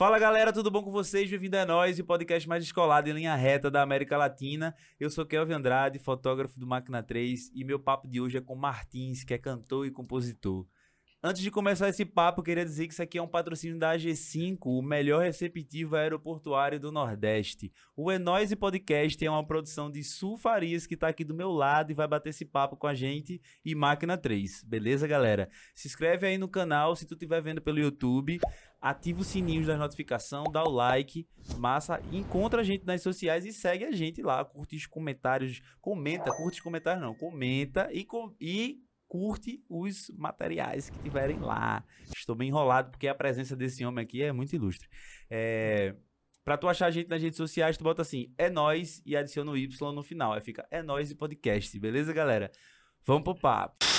Fala galera, tudo bom com vocês? Bem-vindo a nós, o podcast mais descolado em linha reta da América Latina. Eu sou Kelvin Andrade, fotógrafo do Máquina 3, e meu papo de hoje é com Martins, que é cantor e compositor. Antes de começar esse papo, queria dizer que isso aqui é um patrocínio da AG5, o melhor receptivo aeroportuário do Nordeste. O É Nós e Podcast é uma produção de Sul Farias, que está aqui do meu lado e vai bater esse papo com a gente e Máquina 3. Beleza, galera? Se inscreve aí no canal se tu estiver vendo pelo YouTube. Ativa o sininho das notificações, dá o like, massa, encontra a gente nas sociais e segue a gente lá, curte os comentários, comenta, curte os comentários não, comenta e, com, e curte os materiais que tiverem lá. Estou bem enrolado porque a presença desse homem aqui é muito ilustre. É, Pra tu achar a gente nas redes sociais, tu bota assim, é nós e adiciona o Y no final. Aí fica, é nós e podcast, beleza, galera? Vamos pro papo.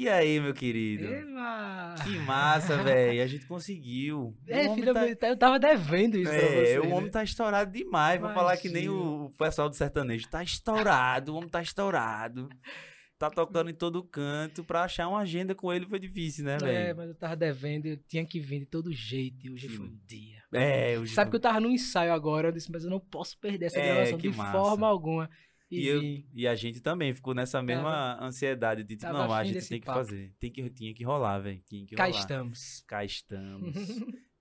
E aí, meu querido? Eva! Que massa, velho. A gente conseguiu. É, filho, tá- eu tava devendo isso pra você. É, o né? homem tá estourado demais. Vou falar que nem o, pessoal do sertanejo. Tá estourado, o homem tá estourado. Tá tocando em todo canto. Pra achar uma agenda com ele foi difícil, né, É, velho? mas eu tava devendo, eu tinha que vir de todo jeito, e hoje Sim. foi o dia. É, hoje Sabe que eu tava num ensaio agora, eu disse, mas eu não posso perder essa É, gravação de massa. forma alguma. E, E, eu- e a gente também ficou nessa mesma ansiedade de tipo, tava não, a gente tem que papo. fazer. Tem que, tinha que rolar, velho. Tinha que Cá rolar. estamos. Cá estamos.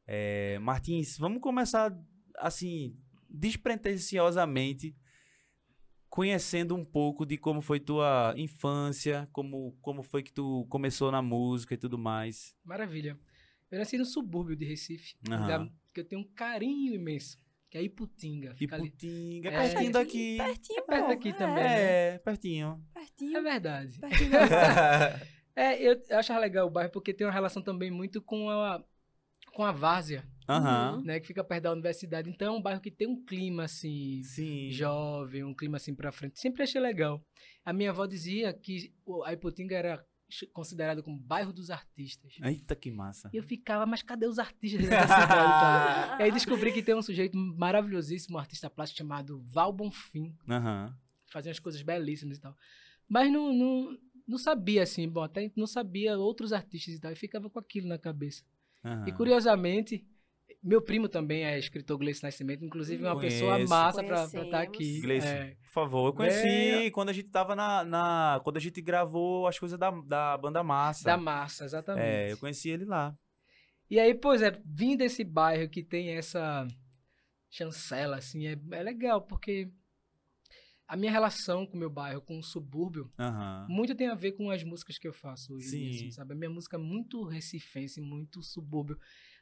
É, Martins, vamos começar assim, despretensiosamente, conhecendo um pouco de como foi tua infância, como, como foi que tu começou na música e tudo mais. Maravilha. Eu nasci no subúrbio de Recife, um lugar que eu tenho um carinho imenso, que é Iputinga. Fica ali. Iputinga, É, pertinho aqui, daqui. Pertinho, É perto daqui é, também, né? É, pertinho. É Pertinho, verdade. pertinho. É, eu, eu achava legal o bairro porque tem uma relação também muito com a, com a várzea, Aham. né? Que fica perto da universidade. Então é um bairro que tem um clima, assim, Sim. jovem, um clima assim pra frente. Sempre achei legal. A minha avó dizia que a Ipotinga era considerado como bairro dos artistas. Eita, que massa. E eu ficava, mas cadê os artistas dessa cidade? E aí descobri que tem um sujeito maravilhosíssimo, um artista plástico chamado Val Bonfim. Aham. Fazia umas coisas belíssimas e tal. Mas não, não, não sabia, assim, bom, até não sabia outros artistas e tal. E ficava com aquilo na cabeça. aham. E curiosamente, meu primo também é escritor Gleice Nascimento, inclusive uma pessoa Conheço. massa pra estar Conhecemos. aqui. Gleison, É, por favor. Eu conheci É. quando a gente tava na, na- Quando a gente gravou as coisas da, da banda Massa. da massa, exatamente. É, eu conheci ele lá. E aí, pois é, vim desse bairro que tem essa chancela, assim, é, é legal, porque a minha relação com o meu bairro, com o subúrbio, Aham. muito tem a ver com as músicas que eu faço hoje, Sim. assim, sabe? A minha música é muito recifense, muito subúrbio.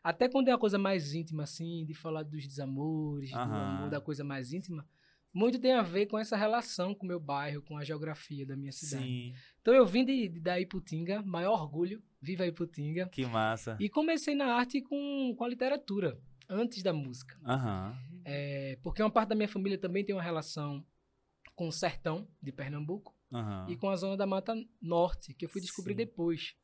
Até quando é uma coisa mais íntima, assim, de falar dos desamores, do Aham. amor, da coisa mais íntima, muito tem a ver com essa relação com o meu bairro, com a geografia da minha cidade. Sim, Então eu vim de, de, da Iputinga, maior orgulho, viva Iputinga, que massa. e comecei na arte com, com a literatura, antes da música. Aham. É, porque uma parte da minha família também tem uma relação com o sertão de Pernambuco Aham. e com a zona da Mata Norte, que eu fui descobrir Sim. depois.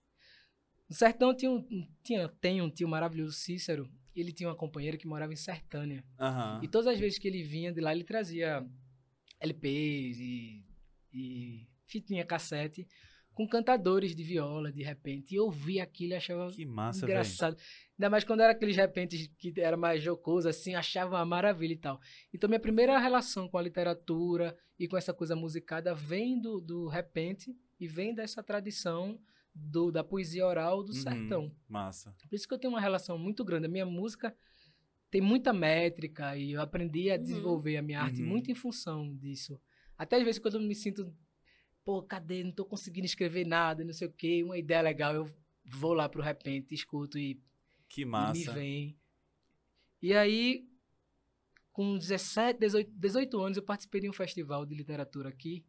No sertão tinha, um, tinha, tem um tio maravilhoso, Cícero, ele tinha uma companheira que morava em Sertânia. Aham. E todas as vezes que ele vinha de lá, ele trazia LPs e, e fitinha cassete com cantadores de viola, de repente. E eu ouvia aquilo e achava Que massa, engraçado. Ainda mais quando era aqueles repentes que era mais jocoso, assim, achava uma maravilha e tal. Então, minha primeira relação com a literatura e com essa coisa musicada vem do, do repente e vem dessa tradição do, da poesia oral do Uhum. sertão. Massa. Por isso que eu tenho uma relação muito grande. A minha música tem muita métrica e eu aprendi a Uhum. desenvolver a minha arte Uhum. muito em função disso. Até às vezes quando eu me sinto, pô, cadê? Não tô conseguindo escrever nada, não sei o quê, uma ideia legal, eu vou lá pro repente, escuto e, Que e me massa. vem. E aí, com 17, 18, 18 anos, eu participei de um festival de literatura aqui,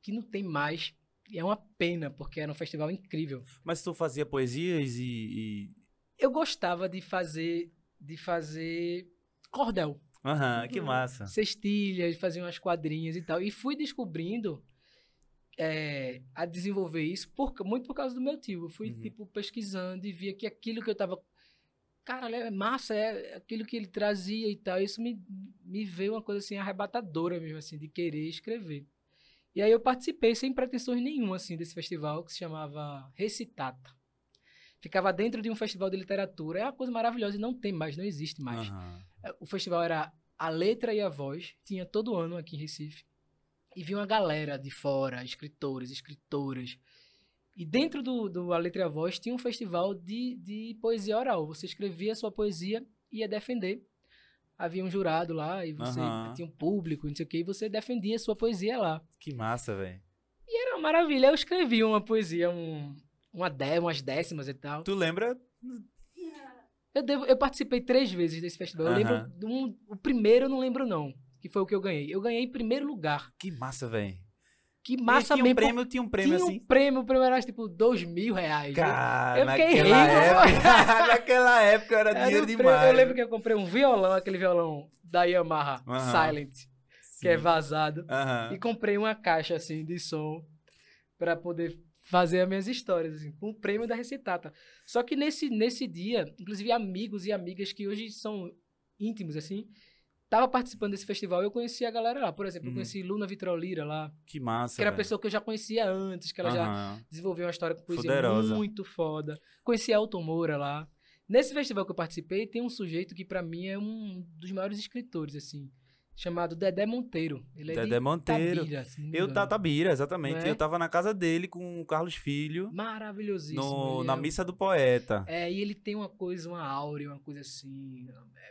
que não tem mais. E é uma pena, porque era um festival incrível. Mas tu fazia poesias e. e- eu gostava de fazer de fazer cordel, Aham, que Uhum. massa. cestilhas, fazer umas quadrinhas e tal. E fui descobrindo é, a desenvolver isso por, muito por causa do meu tio. Eu fui, Uhum. tipo, pesquisando e via que aquilo que eu tava. Cara, é massa, é aquilo que ele trazia e tal. Isso me, me veio uma coisa assim arrebatadora mesmo, assim, de querer escrever. E aí eu participei sem pretensões nenhuma, assim, desse festival que se chamava Recitata. Ficava dentro de um festival de literatura. É uma coisa maravilhosa e não tem mais, não existe mais. É, O festival era a letra e a voz. Tinha todo ano aqui em Recife. E vinha uma galera de fora, escritores, escritoras. E dentro do, do A Letra e a Voz tinha um festival de, de poesia oral. Você escrevia a sua poesia e ia defender. Havia um jurado lá e você Aham. tinha um público, não sei o que, e você defendia a sua poesia lá. Que massa, velho. E era uma maravilha. Eu escrevi uma poesia, um, uma dé, umas décimas e tal. Tu lembra? Eu, devo, eu participei três vezes desse festival. Eu Aham. lembro. um- o primeiro eu não lembro, não. Que foi o que eu ganhei. Eu ganhei em primeiro lugar. Que massa, velho. Que E massa tinha um mesmo. prêmio, tinha um prêmio tinha assim. um prêmio, o prêmio era tipo dois mil reais. Cara, Eu fiquei naquela rico, época, naquela época era, Era dinheiro um prêmio- demais. Eu lembro que eu comprei um violão, aquele violão da Yamaha, Aham. Silent, que é Sim. vazado. Aham. E comprei uma caixa assim de som pra poder fazer as minhas histórias, assim, com o prêmio da Recitata. Só que nesse, nesse dia, inclusive amigos e amigas que hoje são íntimos, assim, tava participando desse festival e eu conheci a galera lá. Por exemplo, eu Uhum. conheci Luna Vitrolira lá, Que massa. que era a pessoa que eu já conhecia antes, que ela já Aham. desenvolveu uma história com poesia Poderosa. muito foda. Conheci Elton Moura lá. Nesse festival que eu participei, tem um sujeito que pra mim é um dos maiores escritores, assim, chamado Dedé Monteiro. Ele é Dedé de Monteiro. Tabira, Eu, engano. Tatabira, exatamente. É? Eu tava na casa dele com o Carlos Filho, Maravilhosíssimo. no, na é- Missa do Poeta. É, e ele tem uma coisa, uma áurea, uma coisa assim.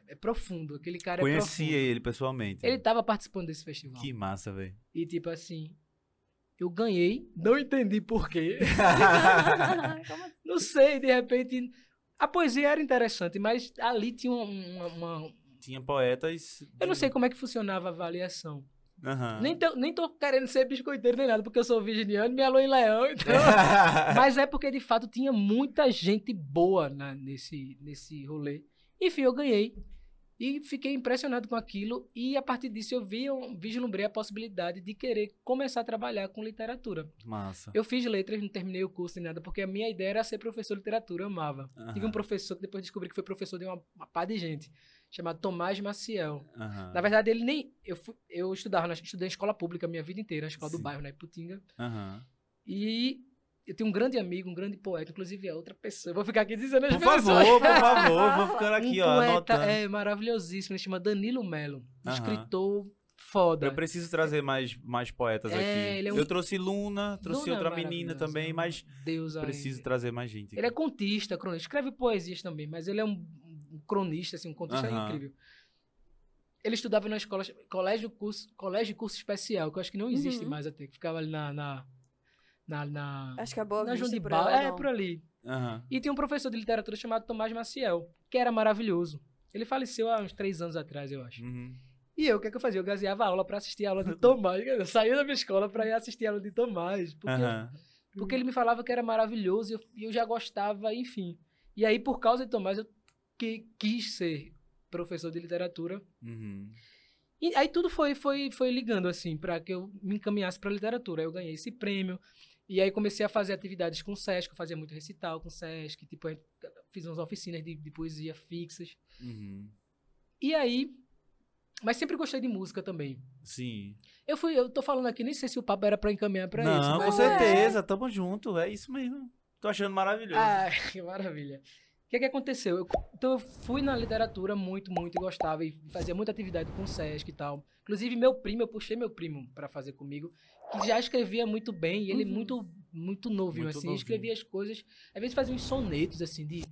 É, é profundo. Aquele cara é Conhecia ele pessoalmente. Ele tava participando desse festival. Que massa, velho. E tipo assim, eu ganhei, não entendi por quê. Assim? não sei, de repente. A poesia era interessante, mas ali tinha uma. uma- uma- Tinha poetas. Eu não sei como é que funcionava a avaliação. Aham. Nem, tô, nem tô querendo ser biscoiteiro nem nada, porque eu sou virginiano, minha lua em leão, então. Mas é porque, de fato, tinha muita gente boa na- nesse, nesse rolê. Enfim, eu ganhei. E fiquei impressionado com aquilo. E a partir disso eu vi, eu vislumbrei a possibilidade de querer começar a trabalhar com literatura. Massa. Eu fiz letras, não terminei o curso nem nada, porque a minha ideia era ser professor de literatura, eu amava. Tive um professor que depois descobri que foi professor de uma, uma pá de gente, chamado Tomás Maciel. Aham. Na verdade, ele nem. Eu, eu estudava, na, estudei em escola pública a minha vida inteira, na escola Sim. do bairro, na Iputinga. Aham. E eu tenho um grande amigo, um grande poeta, inclusive é outra pessoa. Eu vou ficar aqui dizendo as Por pessoas. favor, por favor. Vou ficando aqui, um ó, poeta anotando. é maravilhosíssimo, ele chama Danilo Melo. Um Aham. escritor foda. Eu preciso trazer mais, mais poetas É, aqui. ele é um- Eu trouxe Luna, trouxe Luna é outra menina também, é um mas Deus aí. preciso trazer mais gente. Ele é aqui. contista, cronista. Escreve poesias também, mas ele é um, um cronista, assim, um contista Aham. incrível. Ele estudava na escola, colégio curso, colégio curso especial, que eu acho que não existe Uhum. mais até, que ficava ali na. na, na, na Acho que é boa na João de por Bal- ela, É, não. por ali. Aham. E tinha um professor de literatura chamado Tomás Maciel, que era maravilhoso. Ele faleceu há uns três anos atrás, eu acho. Uhum. E eu, o que, é que eu fazia? Eu gazeava aula pra assistir a aula de Tomás. Eu saía da minha escola pra ir assistir a aula de Tomás. Porque, Aham. porque ele me falava que era maravilhoso e eu, e eu já gostava, enfim. E aí, por causa de Tomás, eu que, quis ser professor de literatura. Uhum. E aí tudo foi, foi, foi ligando, assim, pra que eu me encaminhasse pra literatura. Aí eu ganhei esse prêmio. E aí comecei a fazer atividades com o Sesc. Eu fazia muito recital com o Sesc. Tipo, eu fiz umas oficinas de, de poesia fixas. Uhum. E aí... Mas sempre gostei de música também. Sim. Eu fui, eu tô falando aqui, nem sei se o papo era pra encaminhar pra Não, isso. com mas- certeza. Tamo junto. É isso mesmo. Tô achando maravilhoso. Ah, que maravilha. O que, que aconteceu? Eu, então eu fui na literatura muito, muito e gostava e fazia muita atividade com o Sesc e tal. Inclusive, meu primo, eu puxei meu primo pra fazer comigo, que já escrevia muito bem, e ele Uhum. muito, muito novinho, Muito assim, novinho. escrevia as coisas, às vezes fazia uns sonetos, assim, de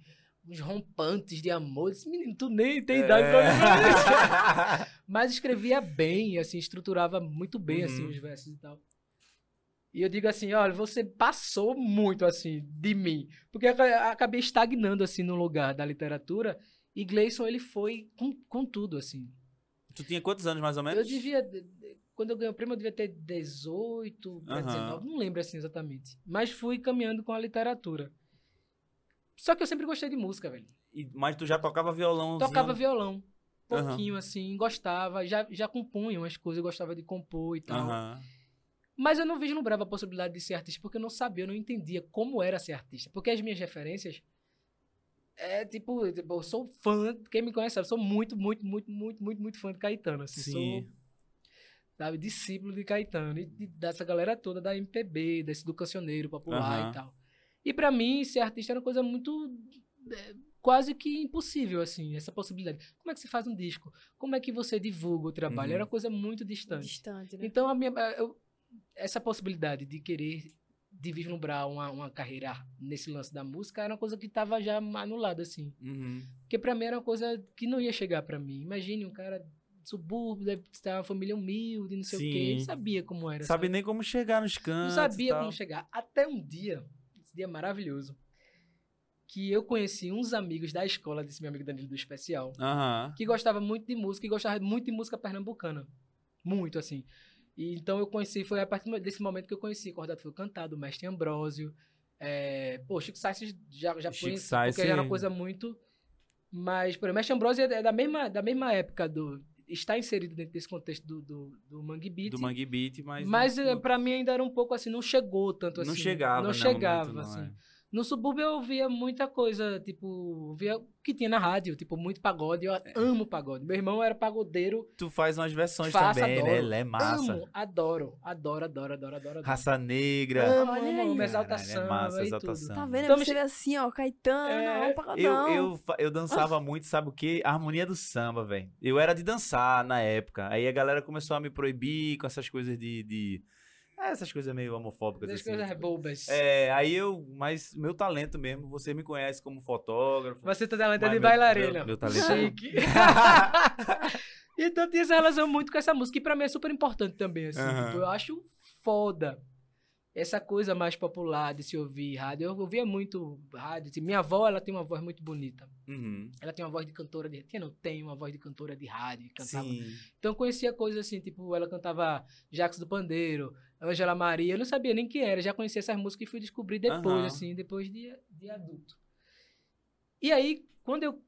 uns rompantes de amor. Eu disse, menino, tu nem tem idade pra fazer isso. Mas escrevia bem, assim, estruturava muito bem, assim, Uhum. os versos e tal. E eu digo assim, olha, você passou muito, assim, de mim. Porque eu aca- acabei estagnando, assim, no lugar da literatura. E Gleison, ele foi com, com tudo, assim. tu tinha quantos anos, mais ou menos? Eu devia... de- de- Quando eu ganhei o prêmio, eu devia ter 18 para Aham. 19. Não lembro, assim, exatamente. Mas fui caminhando com a literatura. Só que eu sempre gostei de música, velho. E- mas tu já tocava violão? Tocava violão. Pouquinho, assim, gostava. Já, já compunha umas coisas, eu gostava de compor e tal. Aham. Mas eu não vislumbrava a possibilidade de ser artista porque eu não sabia, eu não entendia como era ser artista. Porque as minhas referências é tipo, tipo, eu sou fã, quem me conhece sabe, eu sou muito, muito, muito, muito, muito, muito fã de Caetano. Assim, Sim. Sou sabe? Discípulo de Caetano e de- dessa galera toda da MPB, desse do cancioneiro popular Aham. e tal. E pra mim, ser artista era uma coisa muito é, quase que impossível, assim, essa possibilidade. Como é que se faz um disco? Como é que você divulga o trabalho? Uhum. Era uma coisa muito distante. Distante, né? Então, a minha, eu- essa possibilidade de querer, de vislumbrar uma, uma carreira nesse lance da música era uma coisa que estava já anulada, assim. Uhum. Porque pra mim era uma coisa que não ia chegar pra mim. Imagine um cara de subúrbio, deve estar uma família humilde, não sei o quê. Sim. Não sabia como era. Sabe nem como chegar nos Não cantos. sabia e tal. como chegar. Até um dia, esse dia maravilhoso, que eu conheci uns amigos da escola desse meu amigo Danilo do Especial, Aham. que gostava muito de música e gostava muito de música pernambucana. Muito, assim. E, então eu conheci, foi a partir desse momento que eu conheci Cordado Foi Cantado, o Mestre Ambrósio. É, pô, Chico Sainz já, já Chico conheci, porque era uma coisa muito... Mas, por exemplo, Mestre Ambrósio é da mesma, da mesma época do... Está inserido dentro desse contexto do, do, do Mangue Beat. Do Mangue Beat, mas. Mas, não- eh, pra mim ainda era um pouco assim, não chegou tanto assim. não chegava, Não não, chegava, não, assim. é. No subúrbio eu ouvia muita coisa, tipo, via o que tinha na rádio, tipo, muito pagode. Eu É. amo pagode. Meu irmão era pagodeiro. Tu faz umas versões Faço, também, adoro. né? Ele é massa. Amo, adoro, adoro, adoro, adoro, adoro. adoro. Raça Negra. Amo, Olha amo, aí. amo, Caralho, exaltação é massa, exaltação. tudo. Tá vendo? Então, vê assim, ó, Caetano, É, pagodão. Eu, eu, eu dançava muito, sabe o quê? A harmonia do samba, velho. Eu era de dançar na época. Aí a galera começou a me proibir com essas coisas de. de... é, essas coisas meio homofóbicas. Das assim, coisas tipo. bobas. É, aí eu. Mas meu talento mesmo, você me conhece como fotógrafo. Você tá talento de meu- bailarina. meu- meu talento- Chique. então tinha essa relação muito com essa música, que pra mim é super importante também, assim. Aham. Tipo, eu acho foda essa coisa mais popular de se ouvir rádio. Eu ouvia muito rádio. assim, Minha avó, ela tem uma voz muito bonita. Uhum. Ela tem uma voz de cantora de... Tinha, não, tem uma voz de cantora de rádio. Cantava. Sim. Então eu conhecia coisas assim, tipo, ela cantava Jacques do Pandeiro, Ângela Maria, eu não sabia nem quem era, já conhecia essas músicas e fui descobrir depois, Aham. assim, depois de, de adulto. E aí, quando eu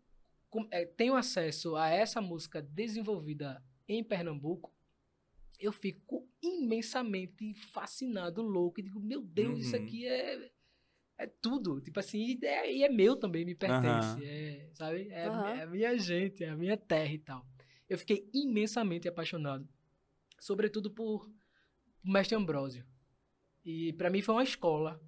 eh, tenho acesso a essa música desenvolvida em Pernambuco, eu fico imensamente fascinado, louco, e digo, meu Deus, isso Uhum. aqui é, é tudo. Tipo assim, e é, e é meu também, me pertence. Aham. É, sabe? É, Aham. é a minha gente, é a minha terra e tal. Eu fiquei imensamente apaixonado. Sobretudo por o Mestre Ambrósio. E pra mim foi uma escola.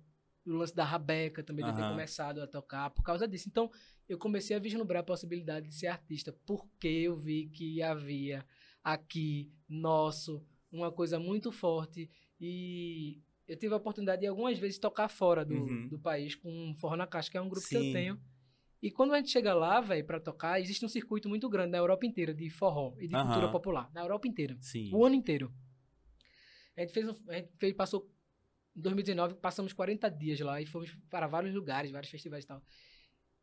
O lance da Rabeca também, de eu ter começado a tocar por causa disso. Então, eu comecei a vislumbrar a possibilidade de ser artista, porque eu vi que havia aqui, nosso, uma coisa muito forte. E eu tive a oportunidade de algumas vezes tocar fora do, Uhum. do país com um Forró na Caixa, que é um grupo que eu Sim. tenho. E quando a gente chega lá, velho, pra tocar, existe um circuito muito grande na Europa inteira de forró e de Aham. cultura popular. Na Europa inteira. Sim. O ano inteiro. A gente fez, um, a gente fez, passou em 2019, passamos 40 dias lá e fomos para vários lugares, vários festivais e tal.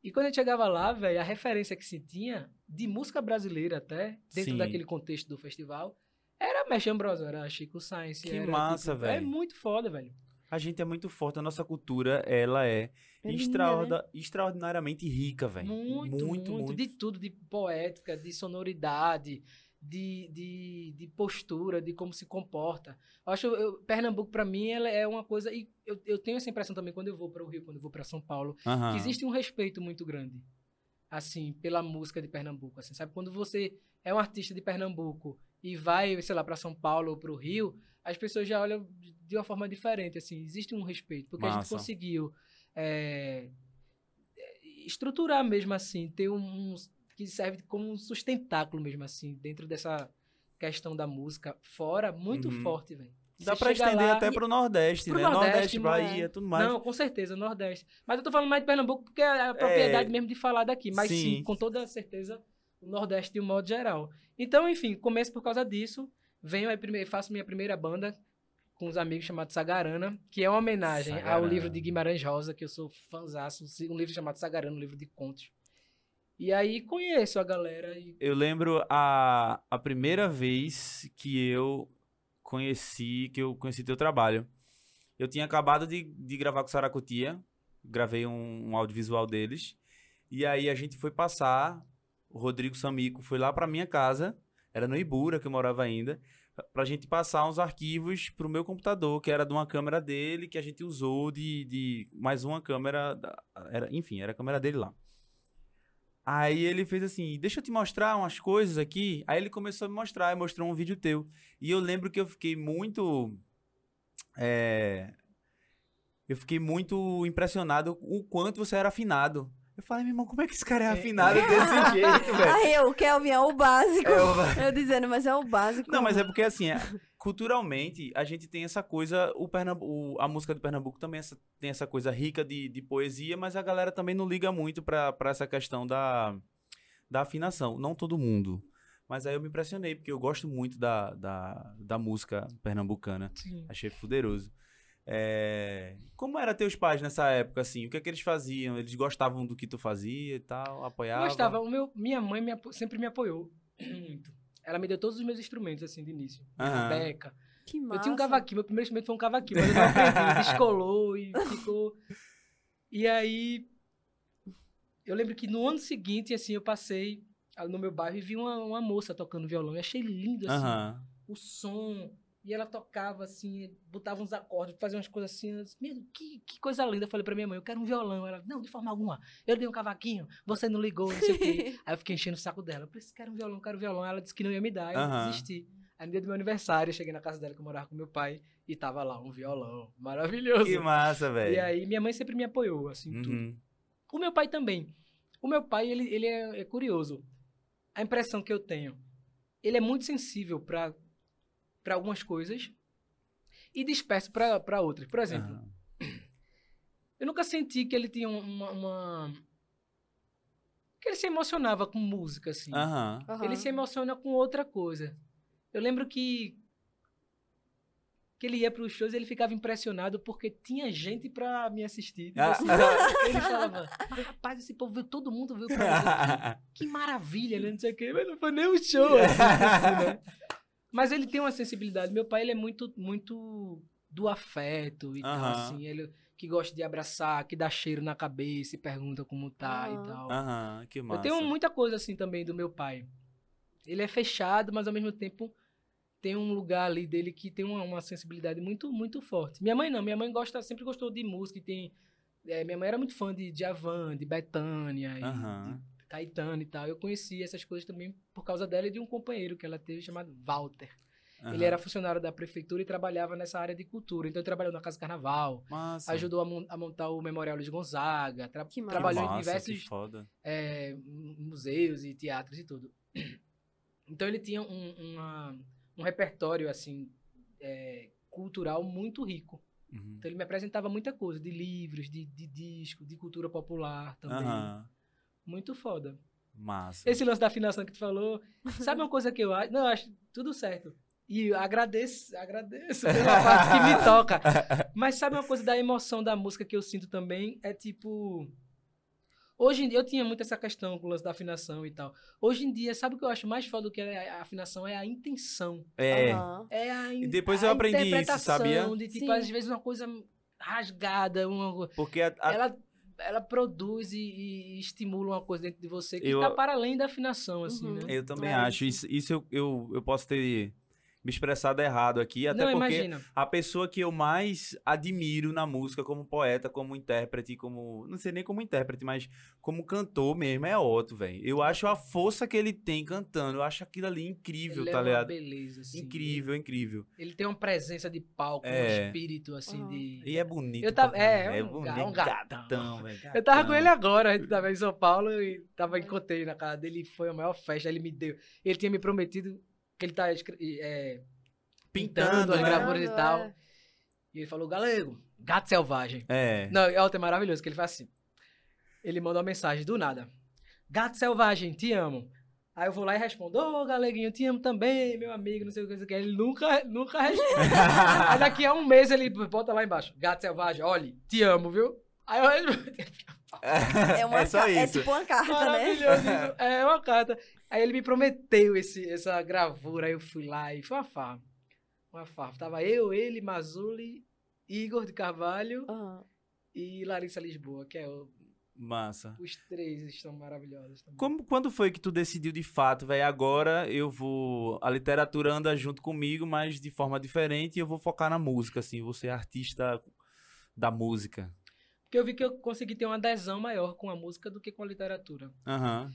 E quando a gente chegava lá, velho, a referência que se tinha, de música brasileira até, dentro Sim. daquele contexto do festival, era Mestre Ambrosio, era Chico Sainz. Que era, massa, tipo, É velho. muito foda, velho. A gente é muito forte, a nossa cultura, ela é, É linda, extraorda- extraordinariamente rica, velho. Muito, muito, De tudo, de poética, de sonoridade, de, de, de postura, de como se comporta. Eu acho eu, Pernambuco, pra mim, ela é uma coisa. E eu, eu tenho essa impressão também quando eu vou para o Rio, quando eu vou para São Paulo, Aham. que existe um respeito muito grande, assim, pela música de Pernambuco. Assim, sabe? Quando você é um artista de Pernambuco e vai, sei lá, para São Paulo ou para o Rio, as pessoas já olham de uma forma diferente. Assim, existe um respeito, porque a gente Massa. conseguiu é, estruturar mesmo assim, ter um que serve como um sustentáculo mesmo assim, dentro dessa questão da música, fora, muito Uhum. forte, velho. Dá chega estender lá até pro Nordeste, pro né? Nordeste, Nordeste, Bahia, é? tudo mais. Não, com certeza, Nordeste. Mas eu tô falando mais de Pernambuco porque é a propriedade mesmo de falar daqui. Mas sim. Sim. com toda certeza, o Nordeste de um modo geral. Então, enfim, começo por causa disso. Venho aí primeiro, faço minha primeira banda com uns amigos chamados Sagarana, que é uma homenagem ao Sagarana. livro de Guimarães Rosa, que eu sou fãzaço, um livro chamado Sagarana, um livro de contos. E aí conheço a galera e Eu lembro a, a primeira vez que eu conheci, que eu conheci teu trabalho. Eu tinha acabado de, de gravar com o Saracutia, gravei um, um audiovisual deles, e aí a gente foi passar, o Rodrigo Samico foi lá pra minha casa, era no Ibura que eu morava ainda, pra gente passar uns arquivos pro meu computador, que era de uma câmera dele, que a gente usou de, de mais uma câmera, da- era, enfim, era a câmera dele lá. Aí ele fez assim, deixa eu te mostrar umas coisas aqui. Aí ele começou a me mostrar, mostrou um vídeo teu. E eu lembro que eu fiquei muito... é, Eu fiquei muito impressionado o quanto você era afinado. Eu falei, meu irmão, como é que esse cara é É. afinado desse jeito, velho? Aí eu, o Kelvin é o básico. É o- Eu dizendo, mas é o básico. Não, mas é porque assim, é, culturalmente, a gente tem essa coisa, o Pernambu- o- a música do Pernambuco também essa- tem essa coisa rica de, de poesia, mas a galera também não liga muito pra, pra essa questão da, da afinação. Não todo mundo. Mas aí eu me impressionei, porque eu gosto muito da, da, da música pernambucana. Sim. Achei fuderoso. É, Como eram teus pais nessa época, assim? O que é que eles faziam? Eles gostavam do que tu fazia e tal? Eu Apoiavam? gostava. O meu, minha mãe me apo- sempre me apoiou muito. Ela me deu todos os meus instrumentos, assim, de início. Aham. Beca. Que massa. Eu tinha um cavaquinho, meu primeiro instrumento foi um cavaquinho, mas eu não aprendi, descolou e ficou. E aí, eu lembro que no ano seguinte, assim, eu passei no meu bairro e vi uma, uma moça tocando violão. Eu achei lindo, assim, Aham. o som. E ela tocava, assim, botava uns acordes, fazia umas coisas assim. Eu disse, Meu, que, que coisa linda. Eu falei pra minha mãe, eu quero um violão. Ela, não, de forma alguma. Eu dei um cavaquinho, você não ligou, não sei o quê. Aí eu fiquei enchendo o saco dela. Eu falei, quero um violão, quero um violão. Ela disse que não ia me dar, eu Aham. desisti. Aí no dia do meu aniversário, eu cheguei na casa dela, que eu morava com meu pai, e tava lá um violão maravilhoso. Que massa, velho. E aí minha mãe sempre me apoiou, assim, tudo. Uhum. O meu pai também. O meu pai, ele, ele é, é curioso. A impressão que eu tenho, ele é muito sensível para para algumas coisas e disperso para outras. Por exemplo, Aham. eu nunca senti que ele tinha uma, uma- que ele se emocionava com música assim. Aham. Aham. Ele se emociona com outra coisa. Eu lembro que que ele ia para os shows e ele ficava impressionado porque tinha gente para me assistir. Tipo Ah. assim, ele falava, rapaz, esse povo veio, todo mundo veio pra mim. Que maravilha, né? Não sei o quê, mas não foi nem um show. assim, né? Mas ele tem uma sensibilidade. Meu pai, ele é muito, muito do afeto e tal, assim. Ele que gosta de abraçar, que dá cheiro na cabeça e pergunta como tá e tal. Aham, que massa. Eu tenho muita coisa assim também do meu pai. Ele é fechado, mas ao mesmo tempo tem um lugar ali dele que tem uma, uma sensibilidade muito muito forte. Minha mãe não, minha mãe gosta, sempre gostou de música e tem é, minha mãe era muito fã de Djavan, de Bethânia, e Aham. de Caetano e tal. Eu conheci essas coisas também por causa dela e de um companheiro que ela teve chamado Walter. Ele aham. era funcionário da prefeitura e trabalhava nessa área de cultura. Então ele trabalhou na Casa Carnaval, Massa. ajudou a, mon- a montar o Memorial Luiz Gonzaga, tra- Que massa. trabalhou Massa, em diversos Que foda. é, mu- museus e teatros e tudo. Então ele tinha um, uma- um repertório assim é, cultural muito rico. Uhum. Então ele me apresentava muita coisa de livros, de, de disco, de cultura popular também. Aham. Muito foda. Massa. Esse lance da afinação que tu falou, sabe uma coisa que eu acho? Não, eu acho tudo certo. E eu agradeço, agradeço pela parte que me toca. Mas sabe uma coisa da emoção da música que eu sinto também? É tipo. Hoje em dia, eu tinha muito essa questão com o lance da afinação e tal. Hoje em dia, sabe o que eu acho mais foda do que a a afinação? É a intenção. É. Aham. É a in- E depois a eu aprendi isso, sabia? De, tipo, Sim. às vezes uma coisa rasgada, uma, Porque a- a- ela, ela produz e, e estimula uma coisa dentro de você que está para além da afinação, assim, Uhum. né? eu também É acho. Isso, isso eu, eu, eu posso ter me expressado errado aqui, até Não, porque imagina. a pessoa que eu mais admiro na música como poeta, como intérprete, como. Não sei nem como intérprete, mas como cantor mesmo, é Otto, velho. Eu acho a força que ele tem cantando. Eu acho aquilo ali incrível, Ele tá é ligado? beleza, assim. Incrível, incrível. Ele tem uma presença de palco, um É. espírito, assim, Uhum. de... E é bonito. Eu tava- é, caralho, é um ga- um gatão. velho. Eu tava com ele agora, a gente tava em São Paulo e tava encontrei na casa dele, foi a maior festa, ele me deu. Ele tinha me prometido que ele tá é, Pintando, as né? gravuras e tal. é. E ele falou, galego, gato selvagem. É. Não, é outro maravilhoso, que ele faz assim. Ele manda uma mensagem do nada. Gato selvagem, te amo. Aí eu vou lá e respondo, ô galeguinho, te amo também, meu amigo, não sei o que, não sei o que. Ele nunca, nunca responde. Aí daqui a um mês ele bota lá embaixo, gato selvagem, olhe, te amo, viu? Aí eu respondo, É, uma É só ca- é isso. tipo uma carta, né? é uma carta. Aí ele me prometeu esse, essa gravura, aí eu fui lá e foi uma farra. Uma farra. Tava eu, ele, Mazuli, Igor de Carvalho Aham. e Larissa Lisboa, que é o Massa. Os três estão maravilhosos também. Como, quando foi que tu decidiu de fato, velho? Agora eu vou. A literatura anda junto comigo, mas de forma diferente e eu vou focar na música, assim. Vou ser artista da música. Porque eu vi que eu consegui ter uma adesão maior com a música do que com a literatura. Aham.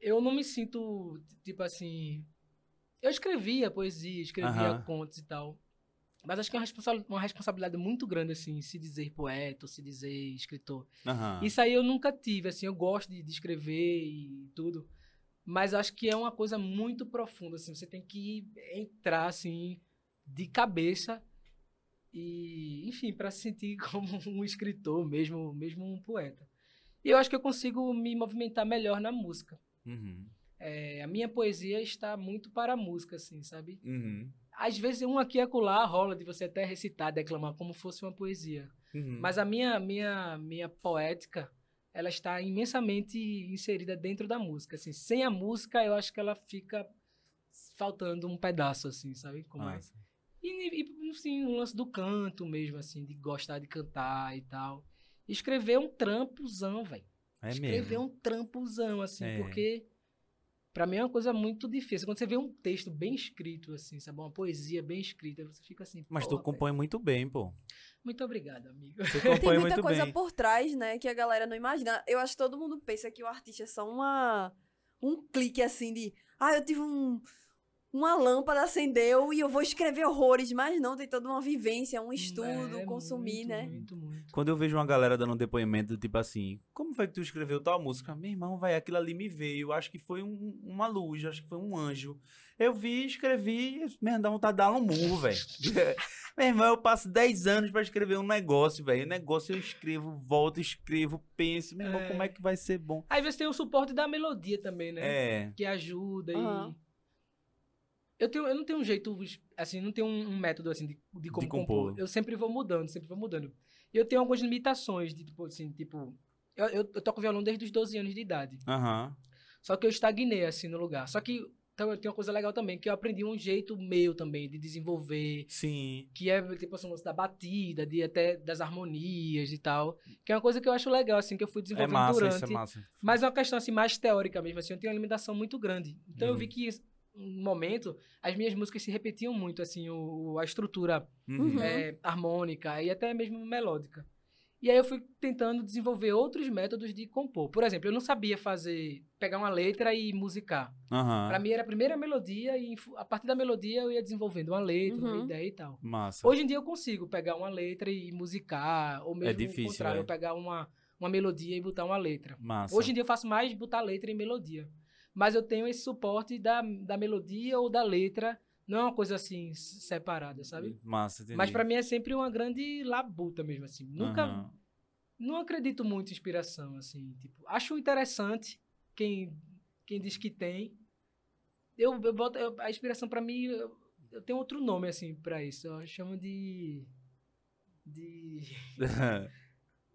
Eu não me sinto, tipo assim. Eu escrevia poesia, escrevia Aham. contos e tal. Mas acho que é uma, responsa- uma responsabilidade muito grande, assim, se dizer poeta, se dizer escritor. Aham. Isso aí eu nunca tive, assim, eu gosto de, de escrever e tudo. Mas acho que é uma coisa muito profunda, assim, você tem que entrar, assim, de cabeça e, enfim, para se sentir como um escritor mesmo, mesmo um poeta. E eu acho que eu consigo me movimentar melhor na música. Uhum. É, a minha poesia está muito para a música, assim, sabe? Uhum. Às vezes um aqui e acolá rola de você até recitar, declamar como fosse uma poesia. Uhum. Mas a minha, minha, minha poética, ela está imensamente inserida dentro da música. Assim, sem a música, eu acho que ela fica faltando um pedaço, assim, sabe? Como é? Massa. E, e assim, o lance do canto mesmo, assim, de gostar de cantar e tal. Escrever um trampozão, velho. É Escrever mesmo. um trampozão, assim, É. porque pra mim é uma coisa muito difícil. Quando você vê um texto bem escrito, assim, sabe? Uma poesia bem escrita, você fica assim. Mas tu "Porra, compõe muito bem, pô. Muito obrigado, amigo. Você Tem compõe muita muito coisa bem. por trás, né, que a galera não imagina. Eu acho que todo mundo pensa que o artista é só uma um clique assim de, ah, eu tive um uma lâmpada acendeu e eu vou escrever horrores, mas não, tem toda uma vivência, um estudo, É, consumir, muito, né? Muito, muito. Quando eu vejo uma galera dando um depoimento, tipo assim, como foi que tu escreveu tal música? Meu irmão, vai, aquilo ali me veio. Acho que foi um- uma luz, acho que foi um anjo. Eu vi, escrevi, mesmo dá vontade de dar um murro, velho. Meu irmão, eu passo 10 anos pra escrever um negócio, velho. O negócio eu escrevo, volto, escrevo, penso. Meu irmão, É. como é que vai ser bom? Aí você tem o suporte da melodia também, né? É. Que ajuda Aham. e... Eu, tenho, eu não tenho um jeito, assim, não tenho um, um método, assim, de, de como De compor. compor. Eu sempre vou mudando, sempre vou mudando. E eu tenho algumas limitações, de, tipo, assim, tipo... Eu, eu, eu toco violão desde os 12 anos de idade. Aham. Só que eu estagnei, assim, no lugar. Só que então, tem uma coisa legal também, que eu aprendi um jeito meu também de desenvolver, Sim. que é, tipo assim, da batida, de até das harmonias e tal. Que é uma coisa que eu acho legal, assim, que eu fui É desenvolvendo massa, durante. isso é massa. Mas é uma questão assim mais teórica mesmo, assim, eu tenho uma limitação muito grande. Então eu Uhum. vi que um momento as minhas músicas se repetiam muito, assim, o, a estrutura Uhum. Uhum. é, harmônica e até mesmo melódica. E aí eu fui tentando desenvolver outros métodos de compor. Por exemplo, eu não sabia fazer, pegar uma letra e musicar. Aham. Pra mim era a primeira melodia e a partir da melodia eu ia desenvolvendo uma letra, uma Uhum. ideia e tal. Massa. Hoje em dia eu consigo pegar uma letra e musicar, ou mesmo difícil, o contrário, é. eu pegar uma, uma melodia e botar uma letra. Massa. Hoje em dia eu faço mais botar letra e melodia. Mas eu tenho esse suporte da, da melodia ou da letra. Não é uma coisa assim, separada, sabe? Massa, entendi. Mas pra mim é sempre uma grande labuta mesmo, assim. Nunca. Aham. Não acredito muito em inspiração, assim. Tipo, acho interessante quem, quem diz que tem. Eu, eu boto. eu- a inspiração pra mim. Eu, eu tenho outro nome, assim, pra isso. Eu chamo de. De.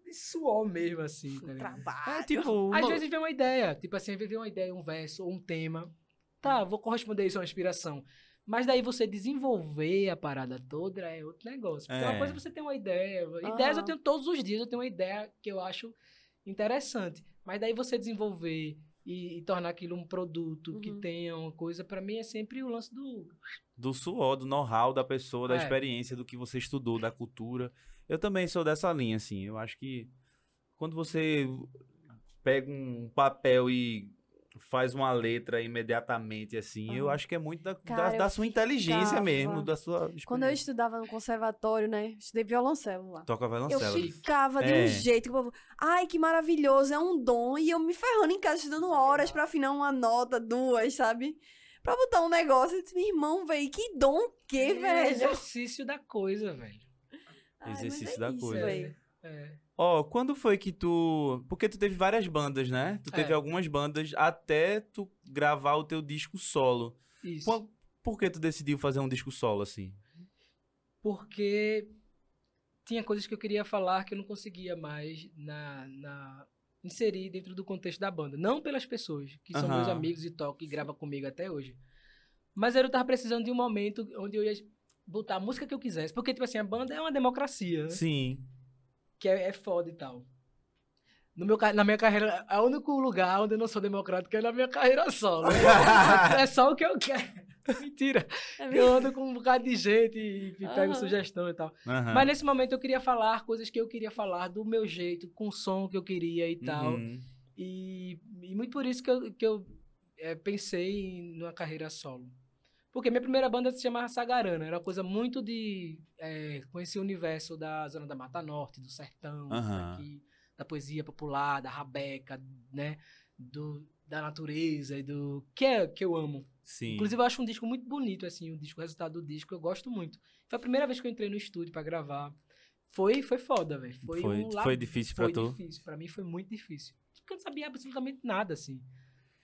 de suor mesmo, assim. Tá? Trabalho. É tipo. Às uma- vezes vem uma ideia, tipo assim, às vezes vem uma ideia, um verso ou um tema. Tá, vou corresponder isso a uma inspiração. Mas daí você desenvolver a parada toda é outro negócio. Porque É. uma coisa é você ter uma ideia. Ideias eu tenho todos os dias, eu tenho uma ideia que eu acho interessante. Mas daí você desenvolver e, e tornar aquilo um produto que Uhum. tenha uma coisa, pra mim é sempre o lance do. do suor, do know-how da pessoa, da É. experiência, do que você estudou, da cultura. Eu também sou dessa linha, assim. Eu acho que quando você pega um papel e faz uma letra imediatamente, assim, eu Aham. acho que é muito da, da- Cara, da eu sua inteligência ficava- mesmo, da sua Quando eu estudava no conservatório, né? Estudei violoncelo lá. Toca Eu violoncelo. ficava de É. um jeito que o povo, ai, que maravilhoso, é um dom. E eu me ferrando em casa, estudando horas pra afinar uma nota, duas, sabe? Pra botar um negócio. Eu disse, meu irmão, velho, que dom o quê, É velho? exercício da coisa, velho. Ai, Exercício é da isso, coisa. véi. É. Ó, quando foi que tu... Porque tu teve várias bandas, né? Tu teve É. algumas bandas até tu gravar o teu disco solo. Isso. Por, por que tu decidiu fazer um disco solo, assim? porque tinha coisas que eu queria falar que eu não conseguia mais na, na inserir dentro do contexto da banda. Não pelas pessoas, que são meus amigos e tocam e gravam comigo até hoje. Mas eu tava precisando de um momento onde eu ia botar a música que eu quisesse. Porque, tipo assim, a banda é uma democracia, né? Sim. que é, é foda e tal. No meu, na minha carreira, é o único lugar onde eu não sou democrático é na minha carreira solo. é só o que eu quero. Mentira. É Eu ando com um bocado de gente e e pego Aham. sugestão e tal. Aham. Mas nesse momento eu queria falar coisas que eu queria falar do meu jeito, com o som que eu queria e tal. Uhum. E, e muito por isso que eu, que eu eh, pensei em numa carreira solo. Porque minha primeira banda se chamava Sagarana. Era uma coisa muito de eh, conhecer o universo da Zona da Mata Norte, do sertão, daqui, da poesia popular, da rabeca, né? Do, da natureza e do... Que, é, que eu amo. Sim. Inclusive, eu acho um disco muito bonito, assim, o disco, o resultado do disco, eu gosto muito. Foi a primeira vez que eu entrei no estúdio pra gravar. Foi, foi foda, velho. Foi, Foi- um foi difícil pra foi tu? difícil. Pra mim foi muito difícil. Porque eu não sabia absolutamente nada, assim.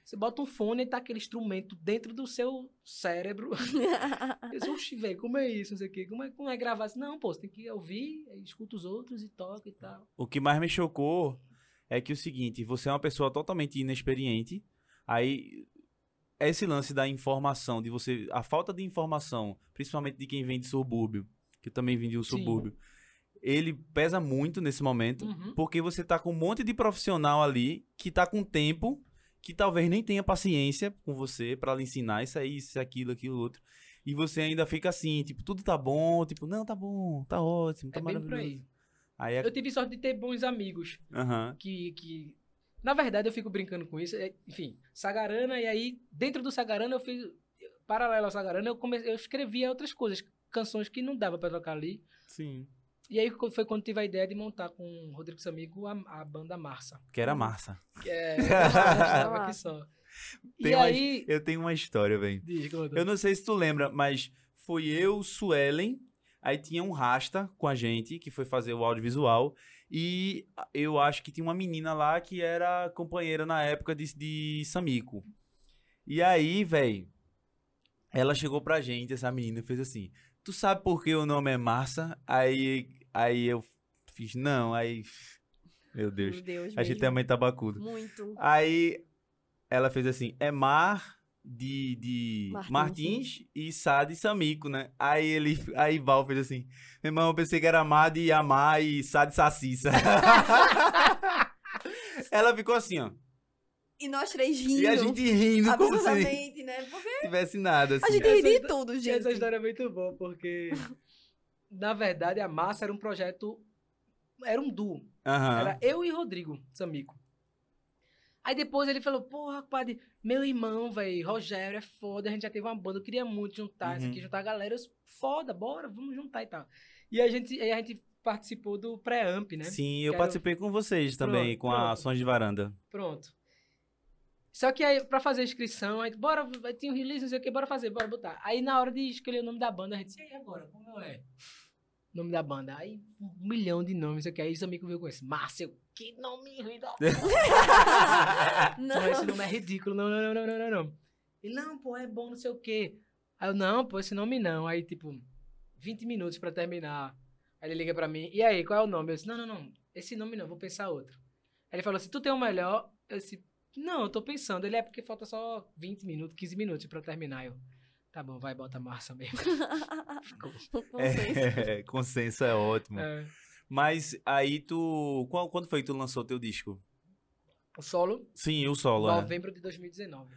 Você bota um fone e tá aquele instrumento dentro do seu cérebro. Eu disse, oxi, velho, como é isso? Não sei o quê. Como é, como é gravar? assim? Não, pô, você tem que ouvir, escuta os outros e toca e tal. O que mais me chocou é que o seguinte, você é uma pessoa totalmente inexperiente, aí esse lance da informação, de você, a falta de informação, principalmente de quem vem de subúrbio, que eu também vim de um Sim. subúrbio, ele pesa muito nesse momento, Uhum. porque você tá com um monte de profissional ali que tá com tempo, que talvez nem tenha paciência com você pra lhe ensinar isso aí, isso, aquilo, aquilo, outro. E você ainda fica assim, tipo, tudo tá bom, tipo, não, tá bom, tá ótimo, tá É bem por maravilhoso. aí. Aí é... Eu tive sorte de ter bons amigos. Aham. que, que na verdade eu fico brincando com isso, é, enfim, Sagarana e aí dentro do Sagarana eu fiz paralelo ao Sagarana eu comecei, eu escrevia outras coisas, canções que não dava pra tocar ali. Sim. E aí foi quando tive a ideia de montar com o Rodrigo Samigo a, a banda Marça. Que era massa. Que é, eu estava aqui só. Tem e uma- aí, Eu tenho uma história, velho. Eu não sei se tu lembra, mas foi eu, Suelen, aí tinha um Rasta com a gente, que foi fazer o audiovisual, e eu acho que tinha uma menina lá que era companheira na época de, de Samico. E aí, velho, ela chegou pra gente, essa menina, e fez assim, tu sabe por que o nome é Massa? Aí, aí eu fiz, não, aí... Meu Deus, Meu Deus, a gente mesmo. também tabacudo. Muito. Aí ela fez assim: é Mar de, de Martins, Martins, e Sá de Samico, né? Aí ele, aí Val fez assim: meu irmão, eu pensei que era Mar de Amar e Sá de Saciça. ela ficou assim, ó. E nós três rindo. E a gente rindo como se né? Porque não tivesse nada, a assim. gente ri de tudo, gente. Essa história é muito boa, porque na verdade a Massa era um projeto, era um duo. Aham. Era eu e Rodrigo Samico. Aí depois ele falou, porra, padre, meu irmão, velho, Rogério, é foda, a gente já teve uma banda, eu queria muito juntar isso Uhum. aqui, juntar a galera, eu, foda, bora, vamos juntar e tal. E a gente, aí a gente participou do pré-amp, né? Sim, eu participei com vocês também, Pronto, com a pronto. Sons de Varanda. Pronto. Só que aí, pra fazer a inscrição, aí, bora, ter um release, não sei o que, bora fazer, bora botar. Aí na hora de escolher o nome da banda, a gente disse, e aí agora, como é? Nome da banda. Aí um milhão de nomes, não sei o que. Aí os amigos veio com esse, Márcio, que nome ruim da Não. Não, esse nome é ridículo. Não, não, não, não, não, não, não. Ele, não, pô, é bom, não sei o quê. Aí eu, não, pô, esse nome não. Aí, tipo, 20 minutos pra terminar. Aí ele liga pra mim, e aí, qual é o nome? Eu disse, não, não, não, esse nome não, vou pensar outro. Aí ele falou assim, tu tem o melhor? Eu disse, não, eu tô pensando. Ele é porque falta só 20 minutos, 15 minutos pra terminar. Eu, tá bom, vai, bota Marça mesmo. Ficou. Consenso. É, consenso é ótimo. É, Mas aí tu. Qual, quando foi que tu lançou teu disco? o solo, Sim, o solo, é. novembro de 2019.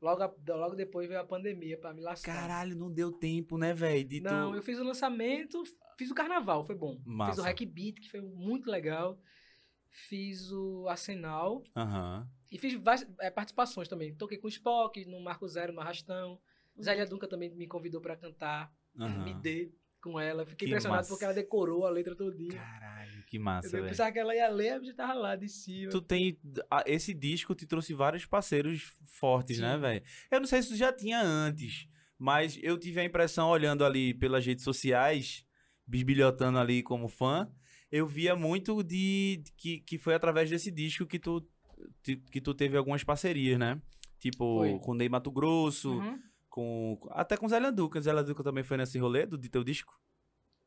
Logo, logo depois veio a pandemia pra me lascar. Caralho, não deu tempo, né, velho? Não, tu... eu fiz o lançamento, fiz o carnaval, foi bom. Fiz Massa. o Hack Beat, que foi muito legal. Fiz o Arsenal. Aham. E fiz várias eh, participações também. Toquei com o Spock, no Marco Zero, no Arrastão. Zélia Dunca também me convidou pra cantar. aham. Me dê com ela. Fiquei Que impressionado massa. porque ela decorou a letra todinha. Caralho, que massa, eu velho. pensava que ela ia ler, a gente tava lá de cima. Tu tem. Esse disco te trouxe vários parceiros fortes, né, Sim. velho? Eu não sei se tu já tinha antes, mas eu tive a impressão, olhando ali pelas redes sociais, bisbilhotando ali como fã, eu via muito de. que, que foi através desse disco que tu, que tu teve algumas parcerias, né? Tipo, Foi. com Ney Mato Grosso, Uhum. Com. Até com Zélia Duca. Zélia Duca também foi nesse rolê do de teu disco?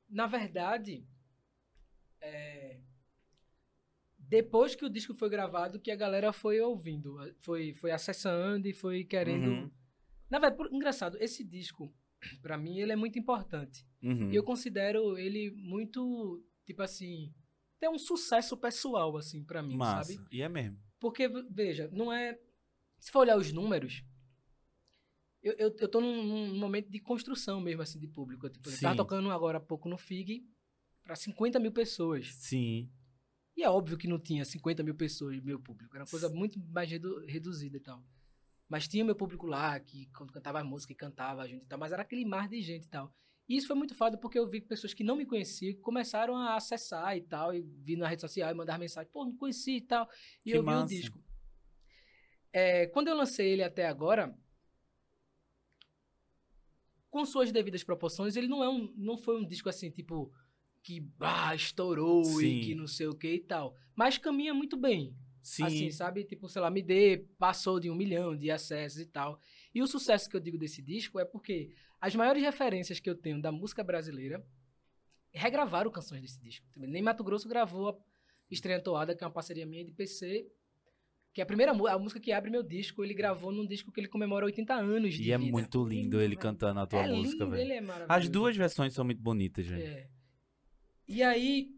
Na verdade, é, depois que o disco foi gravado, que a galera foi ouvindo, foi, foi acessando e foi querendo. Uhum. Na verdade, por- engraçado, esse disco, pra mim, ele é muito importante. Uhum. E eu considero ele muito, tipo assim, tem um sucesso pessoal, assim, pra mim, Massa. sabe? E é mesmo. Porque, ve- veja, não é. Se for olhar os números, eu, eu, eu tô num, num momento de construção mesmo, assim, de público. Tipo, eu tava tocando agora há pouco no FIG pra 50 mil pessoas. Sim. E é óbvio que não tinha 50 mil pessoas, meu público. Era uma coisa muito mais redu- reduzida e tal. Mas tinha meu público lá, que quando cantava música e cantava junto e tal. Mas era aquele mar de gente e tal. E isso foi muito foda porque eu vi que pessoas que não me conheciam começaram a acessar e tal. E vir na rede social e mandar mensagem. Pô, não conheci e tal. E Que eu vi o massa. disco. É, quando eu lancei ele até agora, com suas devidas proporções, ele não é um, não foi um disco assim, tipo, que ah, estourou Sim. e que não sei o que e tal. Mas caminha muito bem. Sim. Assim, sabe? Tipo, sei lá, me dê, passou de um milhão de acessos e tal. E o sucesso que eu digo desse disco é porque as maiores referências que eu tenho da música brasileira regravaram canções desse disco. Nem Mato Grosso gravou a Estreia Toada, que é uma parceria minha de PC, que é a primeira a música que abre meu disco, ele gravou num disco que ele comemora 80 anos de E é vida. muito lindo ele cantando a tua é música, velho. é. As duas versões são muito bonitas, velho. É. E aí,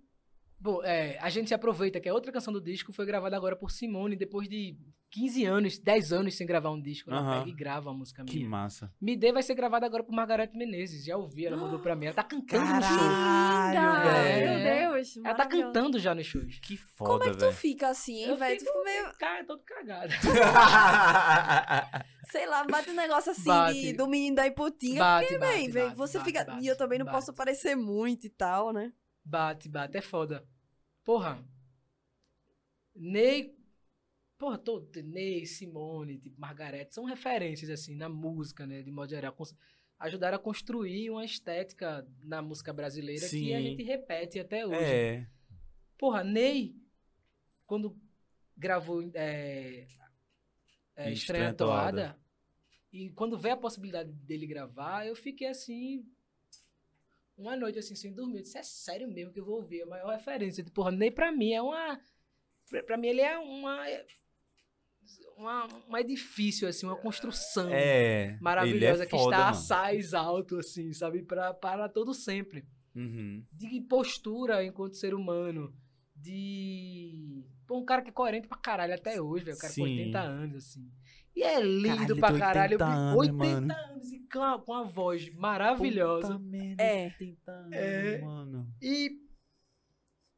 bom, é, a gente se aproveita que a outra canção do disco foi gravada agora por Simone, depois de 15 anos, 10 anos sem gravar um disco. Ela Aham. pega e grava a música Que minha. massa. Me Dê vai ser gravada agora por Margareth Menezes. Já ouvi, ela mandou pra mim. Ela tá cantando no show. Caralho, Linda! velho. Meu Deus. Ela tá cantando já nos shows. Que foda, Como é que tu fica assim, hein, velho? Tu fica meio, Cara, todo cagado. sei lá, bate um negócio assim Bate. de- do menino da Ipotinha. Bate, porque, bate, bem, velho, bate, você bate, fica. bate, e eu também não bate. posso parecer muito e tal, né? Bate, bate, é foda. Porra. Ney. Porra, todo, Ney, Simone, tipo, Margareth, são referências, assim, na música, né, de modo geral. Ajudaram a construir uma estética na música brasileira que a Sim. gente repete até hoje. É. Porra, Ney, quando gravou é, é, Estranha. Toada, e quando veio a possibilidade dele gravar, eu fiquei assim, uma noite assim, sem dormir. Eu disse, é sério mesmo que eu vou ouvir a maior referência. Tipo, Porra, Ney pra mim é uma... Pra, mim ele é uma... Uma, um edifício, assim, uma construção É. maravilhosa ele é que foda, está mano. assaz alto, assim, sabe? Pra, para todo sempre Uhum. de postura enquanto ser humano, de. Pô, um cara que é coerente pra caralho até hoje, velho. O cara com Sim. 80 anos, assim. E é lindo Caralho, pra tem caralho. 80 anos, 80 mano. anos e com a, com a voz maravilhosa. Puta merda, É. 80 anos, É. mano. E.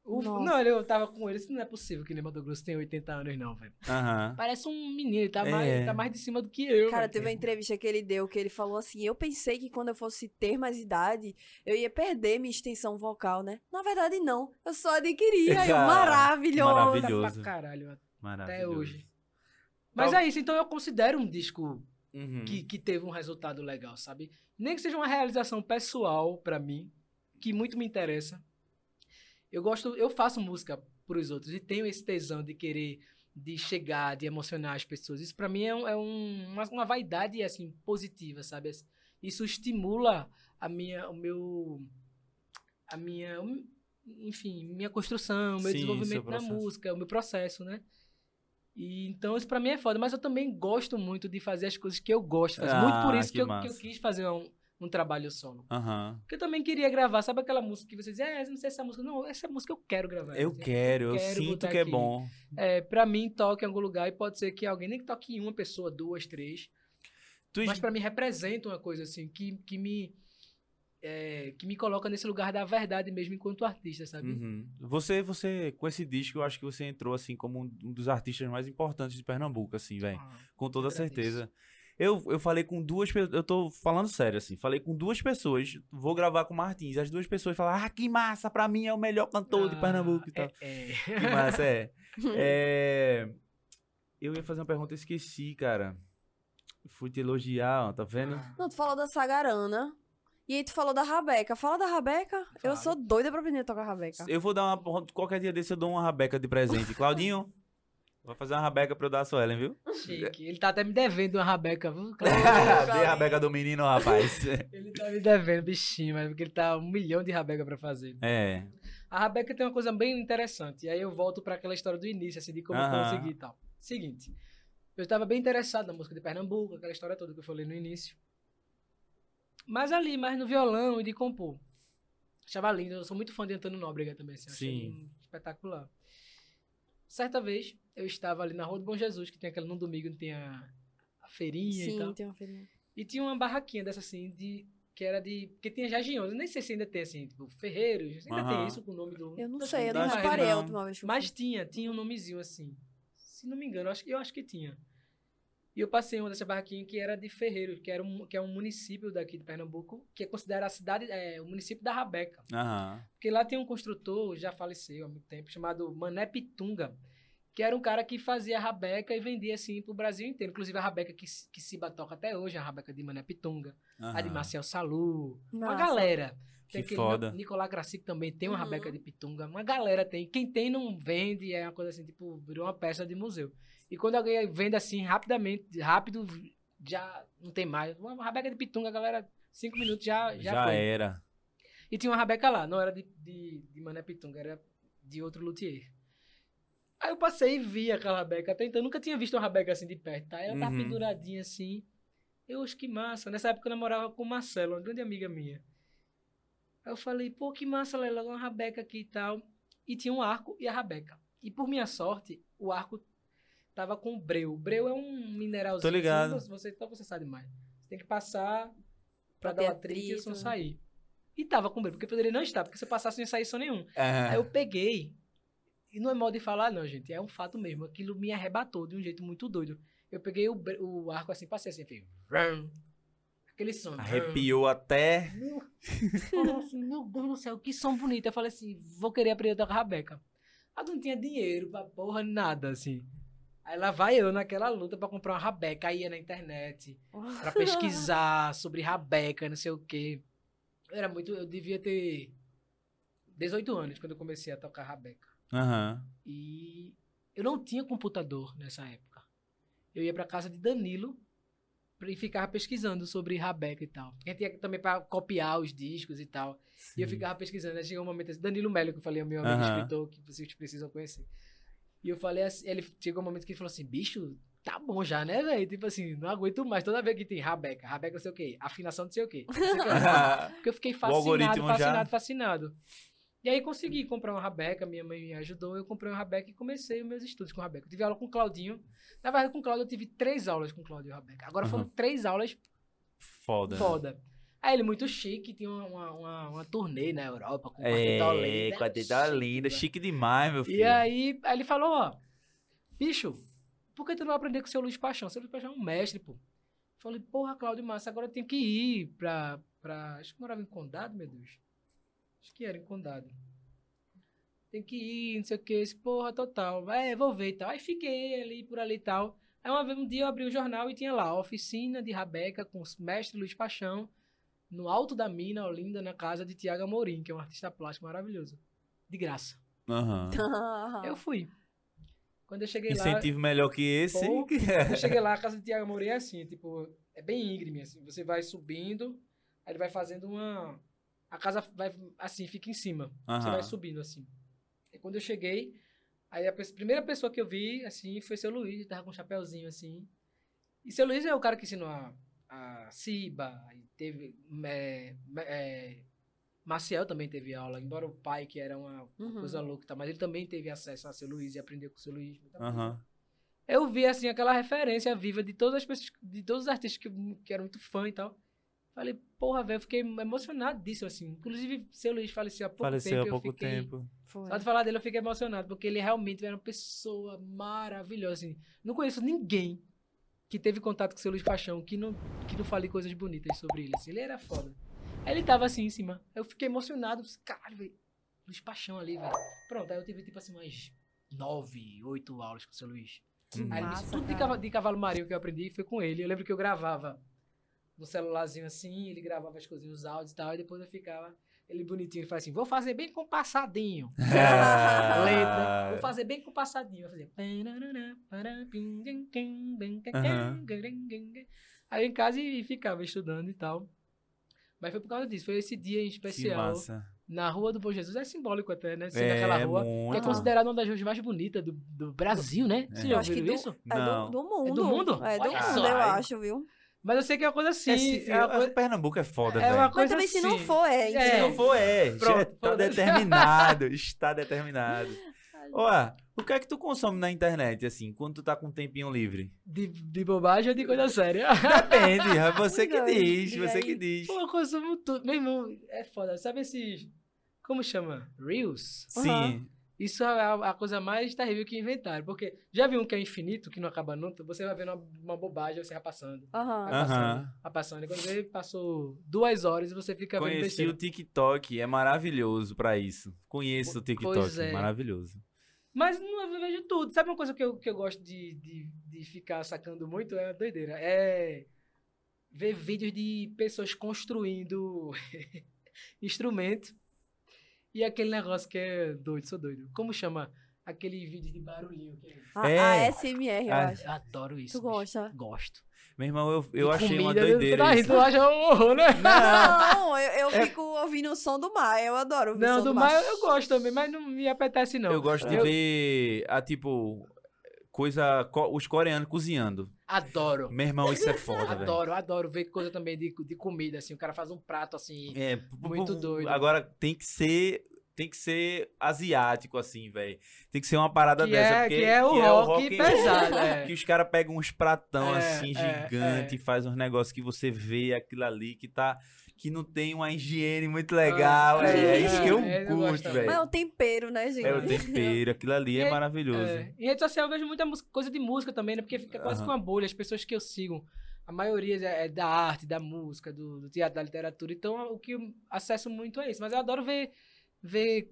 o- não, eu tava com ele. Isso não é possível que o Mato Grosso tenha 80 anos, não, velho. Aham. Parece um menino, ele tá, É. mais, ele tá mais de cima do que eu. Cara, velho. teve uma entrevista que ele deu que ele falou assim: Eu pensei que quando eu fosse ter mais idade, eu ia perder minha extensão vocal, né? Na verdade, não. Eu só adquiri. Aí, eu, maravilhoso. maravilhoso. Tá pra caralho até hoje. Mas Tal- é isso, então eu considero um disco Uhum. que, que teve um resultado legal, sabe? Nem que seja uma realização pessoal pra mim, que muito me interessa. Eu gosto, eu faço música pros outros e tenho esse tesão de querer, de chegar, de emocionar as pessoas. Isso pra mim é, um- é um- uma, uma vaidade assim positiva, sabe? Isso estimula a minha, o meu, a minha, enfim, minha construção, o meu Sim, desenvolvimento na música, o meu processo, né? E, então isso pra mim é foda, mas eu também gosto muito de fazer as coisas que eu gosto. Ah, muito por isso que que, eu, que eu quis fazer um, um trabalho solo. Aham. Porque eu também queria gravar, sabe aquela música que você diz, é, não sei essa música. Não, essa música eu quero gravar. Eu Assim, quero, eu quero sinto que é aqui. bom. É, pra mim, toque em algum lugar e pode ser que alguém, nem que toque em uma pessoa, duas, três, Tu mas pra mim representa uma coisa assim, que, que me. É, que me coloca nesse lugar da verdade mesmo enquanto artista, sabe? Uhum. Você, você, com esse disco, eu acho que você entrou assim como um dos artistas mais importantes de Pernambuco, assim, velho. Ah, Com toda certeza. Eu, eu falei com duas pessoas, eu tô falando sério, assim, falei com duas pessoas, vou gravar com o Martins, as duas pessoas falaram, ah, que massa, pra mim é o melhor cantor de ah, Pernambuco e tal. É, é. Que massa, é. É, Eu ia fazer uma pergunta, eu esqueci, cara. Fui te elogiar, ó, tá vendo? Ah, Não, tu falou da Sagarana. E aí tu falou da Rabeca. Fala da Rabeca. Eu sou doida pra aprender a tocar Rabeca. Eu vou dar uma. Qualquer dia desse eu dou uma rabeca de presente. Claudinho, vai fazer uma rabeca pra eu dar a Suelen, viu? chique. Ele tá até me devendo uma rabeca, viu? Dê a rabeca do menino, rapaz. Ele tá me devendo, bichinho, mas porque ele tá um milhão de rabeca pra fazer. É. A rabeca tem uma coisa bem interessante. E aí eu volto pra aquela história do início, assim, de como eu Aham. consegui e tal. Seguinte, eu estava bem interessado na música de Pernambuco, aquela história toda que eu falei no início. Mas ali, mais no violão e de compor. Achava lindo, eu sou muito fã de Antônio Nóbrega também, assim, Sim. espetacular. Certa vez, eu estava ali na Rua do Bom Jesus, que tem aquela, num domingo, tem a, a feirinha e tal. Sim, tem uma feirinha. E tinha uma barraquinha dessa assim, de, que era de. Porque tinha Jagiões. Eu nem sei se ainda tem assim, tipo, Ferreiros. Ainda tem isso com o nome do. Eu não sei, eu não reparei a última vez Mas tinha, tinha um nomezinho assim. Se não me engano, eu acho, eu acho que tinha. E eu passei uma dessa barraquinha que era de Ferreiros, que, era um, que é um município daqui de Pernambuco, que é considerado a cidade, é, o município da Rabeca. Aham. Porque lá tem um construtor, já faleceu há muito tempo, chamado Mané Pitunga, que era um cara que fazia rabeca e vendia assim pro Brasil inteiro. Inclusive a rabeca que, que Ciba toca até hoje, a rabeca de Mané Pitunga, a de. Marcel Salu, uma Massa. galera. Tem Que aquele foda. Nicolás Gracic também tem uma Uhum. rabeca de pitunga. Uma galera tem. Quem tem não vende, é uma coisa assim, tipo, virou uma peça de museu. E quando alguém vende assim, rapidamente, rápido, já não tem mais. Uma rabeca de pitunga, galera, cinco minutos já, já, Já foi. era. E tinha uma rabeca lá, não era de, de, de Mané Pitunga, era de outro luthier. Aí eu passei e vi aquela rabeca, até então eu nunca tinha visto uma rabeca assim de perto, tá? Ela tava Uhum. penduradinha assim. Eu acho que massa. Nessa época eu namorava com o Marcelo, uma grande amiga minha. Aí eu falei, pô, que massa, Lela, uma rabeca aqui e tal. E tinha um arco e a rabeca. E por minha sorte, o arco tava com breu. Breu é um mineralzinho. Tô ligado. assim, Você, então você sabe mais. Você tem que passar pra Pra dar o atrito e o som sair. E tava com breu, porque poderia não estar, porque se eu passasse não ia sair som nenhum. Aí eu peguei. E não é modo de falar, não, gente. É um fato mesmo. Aquilo me arrebatou de um jeito muito doido. Eu peguei o, o arco assim, passei assim, fiz. vrum. Aquele som. Arrepiou até. Meu, eu falei assim, meu Deus do céu, que som bonito. Eu falei assim, vou querer aprender a tocar rabeca. Aí não tinha dinheiro pra porra, nada, assim. Aí lá vai eu naquela luta pra comprar uma rabeca. Aí ia na internet pra pesquisar sobre rabeca, não sei o quê. Eu era muito, eu devia ter 18 anos quando eu comecei a tocar rabeca. Aham. E eu não tinha computador nessa época. Eu ia pra casa de Danilo e ficava pesquisando sobre rabeca e tal. A gente ia também pra copiar os discos e tal. E eu Sim. ficava pesquisando. Aí chegou um momento assim, Danilo Melo, que eu falei, é meu amigo Aham. escritor, que vocês precisam conhecer. E eu falei assim, ele chegou um momento que ele falou assim, bicho, tá bom já, né, velho? Tipo assim, não aguento mais. Toda vez que tem rabeca, rabeca não sei o quê, afinação não sei o quê. Porque eu fiquei fascinado, já- fascinado, fascinado. E aí consegui comprar uma rabeca, minha mãe me ajudou, eu comprei uma rabeca e comecei os meus estudos com rabeca. Eu tive aula com o Claudinho. Na verdade, com o Claudio eu tive três aulas com o Claudio e rabeca. Agora foram Uhum. três aulas Foda. foda. Aí ele muito chique, tinha uma, uma, uma, uma turnê na Europa com o É, Quarteto Olinda. Quarteto Chique, linda. velho. Chique demais, meu filho. E aí, aí ele falou, ó, bicho, por que tu não aprender com o seu Luiz Paixão? Seu Luiz Paixão é um mestre, pô. Falei, porra, Cláudio Massa, agora eu tenho que ir pra, pra... Acho que morava em Condado, meu Deus. Acho que era em Condado. Tem que ir, não sei o que, esse porra, total. É, vou ver e tal. Aí fiquei ali, por ali e tal. Aí uma vez, um dia eu abri o jornal e tinha lá, oficina de Rabeca com o mestre Luiz Paixão, no alto da mina, Olinda, na casa de Tiago Amorim, que é um artista plástico maravilhoso. De graça. Aham. Eu fui. Quando eu cheguei lá. Incentivo melhor que esse. Pô, Quando eu cheguei lá, a casa de Tiago Amorim é assim, tipo, é bem íngreme, assim. Você vai subindo, aí ele vai fazendo uma. A casa vai assim, fica em cima. Você Aham. vai subindo assim. E quando eu cheguei, aí a primeira pessoa que eu vi, assim, foi seu Luiz, ele tava com um chapéuzinho assim. E seu Luiz é o cara que ensinou a, a Ciba, teve. É, é, Maciel também teve aula, embora o pai, que era uma Uhum. coisa louca, e tal, mas ele também teve acesso a seu Luiz e aprendeu com seu Luiz. Aham. Eu vi, assim, aquela referência viva de todas as pessoas, de todos os artistas que, que eram muito fã e tal. Falei, porra, velho, eu fiquei emocionadíssimo, assim. Inclusive, seu Luiz faleceu há pouco Faleceu tempo. há eu pouco fiquei- tempo. Só de falar dele eu fiquei emocionado, porque ele realmente era uma pessoa maravilhosa, assim. Não conheço ninguém que teve contato com o seu Luiz Paixão que não, que não fale coisas bonitas sobre ele, assim. Ele era foda. Aí ele tava assim em cima. Eu fiquei emocionado. disse, Caralho, velho. Luiz Paixão ali, velho. Pronto, aí eu tive, tipo assim, umas nove, oito aulas com o seu Luiz. Que. Aí disse, massa, tudo de cavalo, de cavalo marinho que eu aprendi foi com ele. Eu lembro que eu gravava no celularzinho assim, ele gravava as coisinhas, os áudios e tal, e depois eu ficava, ele bonitinho, ele faz assim, vou fazer bem compassadinho. Ah. Letra, vou fazer bem compassadinho. Vai fazer. Aí eu em casa e ficava estudando e tal. Mas foi por causa disso, foi esse dia em Que especial. massa. Na Rua do Bom Jesus, é simbólico até, né? Ser É, naquela rua. Que é muito. considerada uma das ruas mais bonitas do, do Brasil, né? É. já Eu acho que ouviram do- isso? É Não. do, do mundo. É do mundo? É do Olha mundo, só, eu aí. acho, viu? Mas eu sei que é uma coisa assim. Esse, é uma coisa, Pernambuco é foda, é uma velho. coisa Mas também se não assim. for, é. É. Se não for, é. Pronto, está foda-se. determinado. Está determinado. Ó, o que é que tu consome na internet, assim, quando tu tá com um tempinho livre? De, de bobagem ou de coisa séria? Depende, é você que diz, você que diz. Pô, eu consumo tudo. Meu irmão, é foda. Sabe esses. Como chama? Reels? Sim. Isso é a, a coisa mais terrível que inventaram. Porque já viu um que é infinito, que não acaba nunca? Você vai vendo uma, uma bobagem, você vai passando. Aham. Vai passando. Aham. Vai passando. E quando vê, passou duas horas e você fica vendo Conheci besteira. o TikTok, é maravilhoso pra isso. Conheço o TikTok, Pois é. maravilhoso. Mas não, eu vejo tudo. Sabe uma coisa que eu, que eu gosto de, de, de ficar sacando muito? É doideira. É ver vídeos de pessoas construindo instrumento. E aquele negócio que é doido, sou doido. Como chama? Aquele vídeo de barulhinho. Que é... A, É. a SMR, eu acho. Eu adoro isso. Tu bicho. gosta? Gosto. Meu irmão, eu, eu E achei uma comida, doideira Tu, tá, tu acha um horror, né? Não, eu, eu É- fico ouvindo o som do mar. Eu adoro ouvir o Não, som do mar eu, eu gosto também, mas não me apetece não. Eu gosto de ver, a, tipo, coisa, co- os coreanos cozinhando. Adoro. Meu irmão, isso é foda. Adoro, adoro ver coisa também de, de comida, assim. O cara faz um prato assim. É, Muito doido. Agora tem que ser, tem que ser asiático assim, velho. Tem que ser uma parada Que dessa, é, porque que é o rock, pesado, é. Que os caras pegam uns pratão É, assim é, gigante é. e faz uns negócios que você vê aquilo ali que tá que não tem uma higiene muito legal. É, É, é isso que eu é, curto, também. Mas é velho. o tempero, né, gente? É o tempero, aquilo ali é maravilhoso. É, Em rede social eu vejo muita música- coisa de música também, né? Porque fica quase que uma bolha. As pessoas que eu sigo, a maioria é é da arte, da música, do, do teatro, da literatura. Então, o que eu acesso muito é isso. Mas eu adoro ver, ver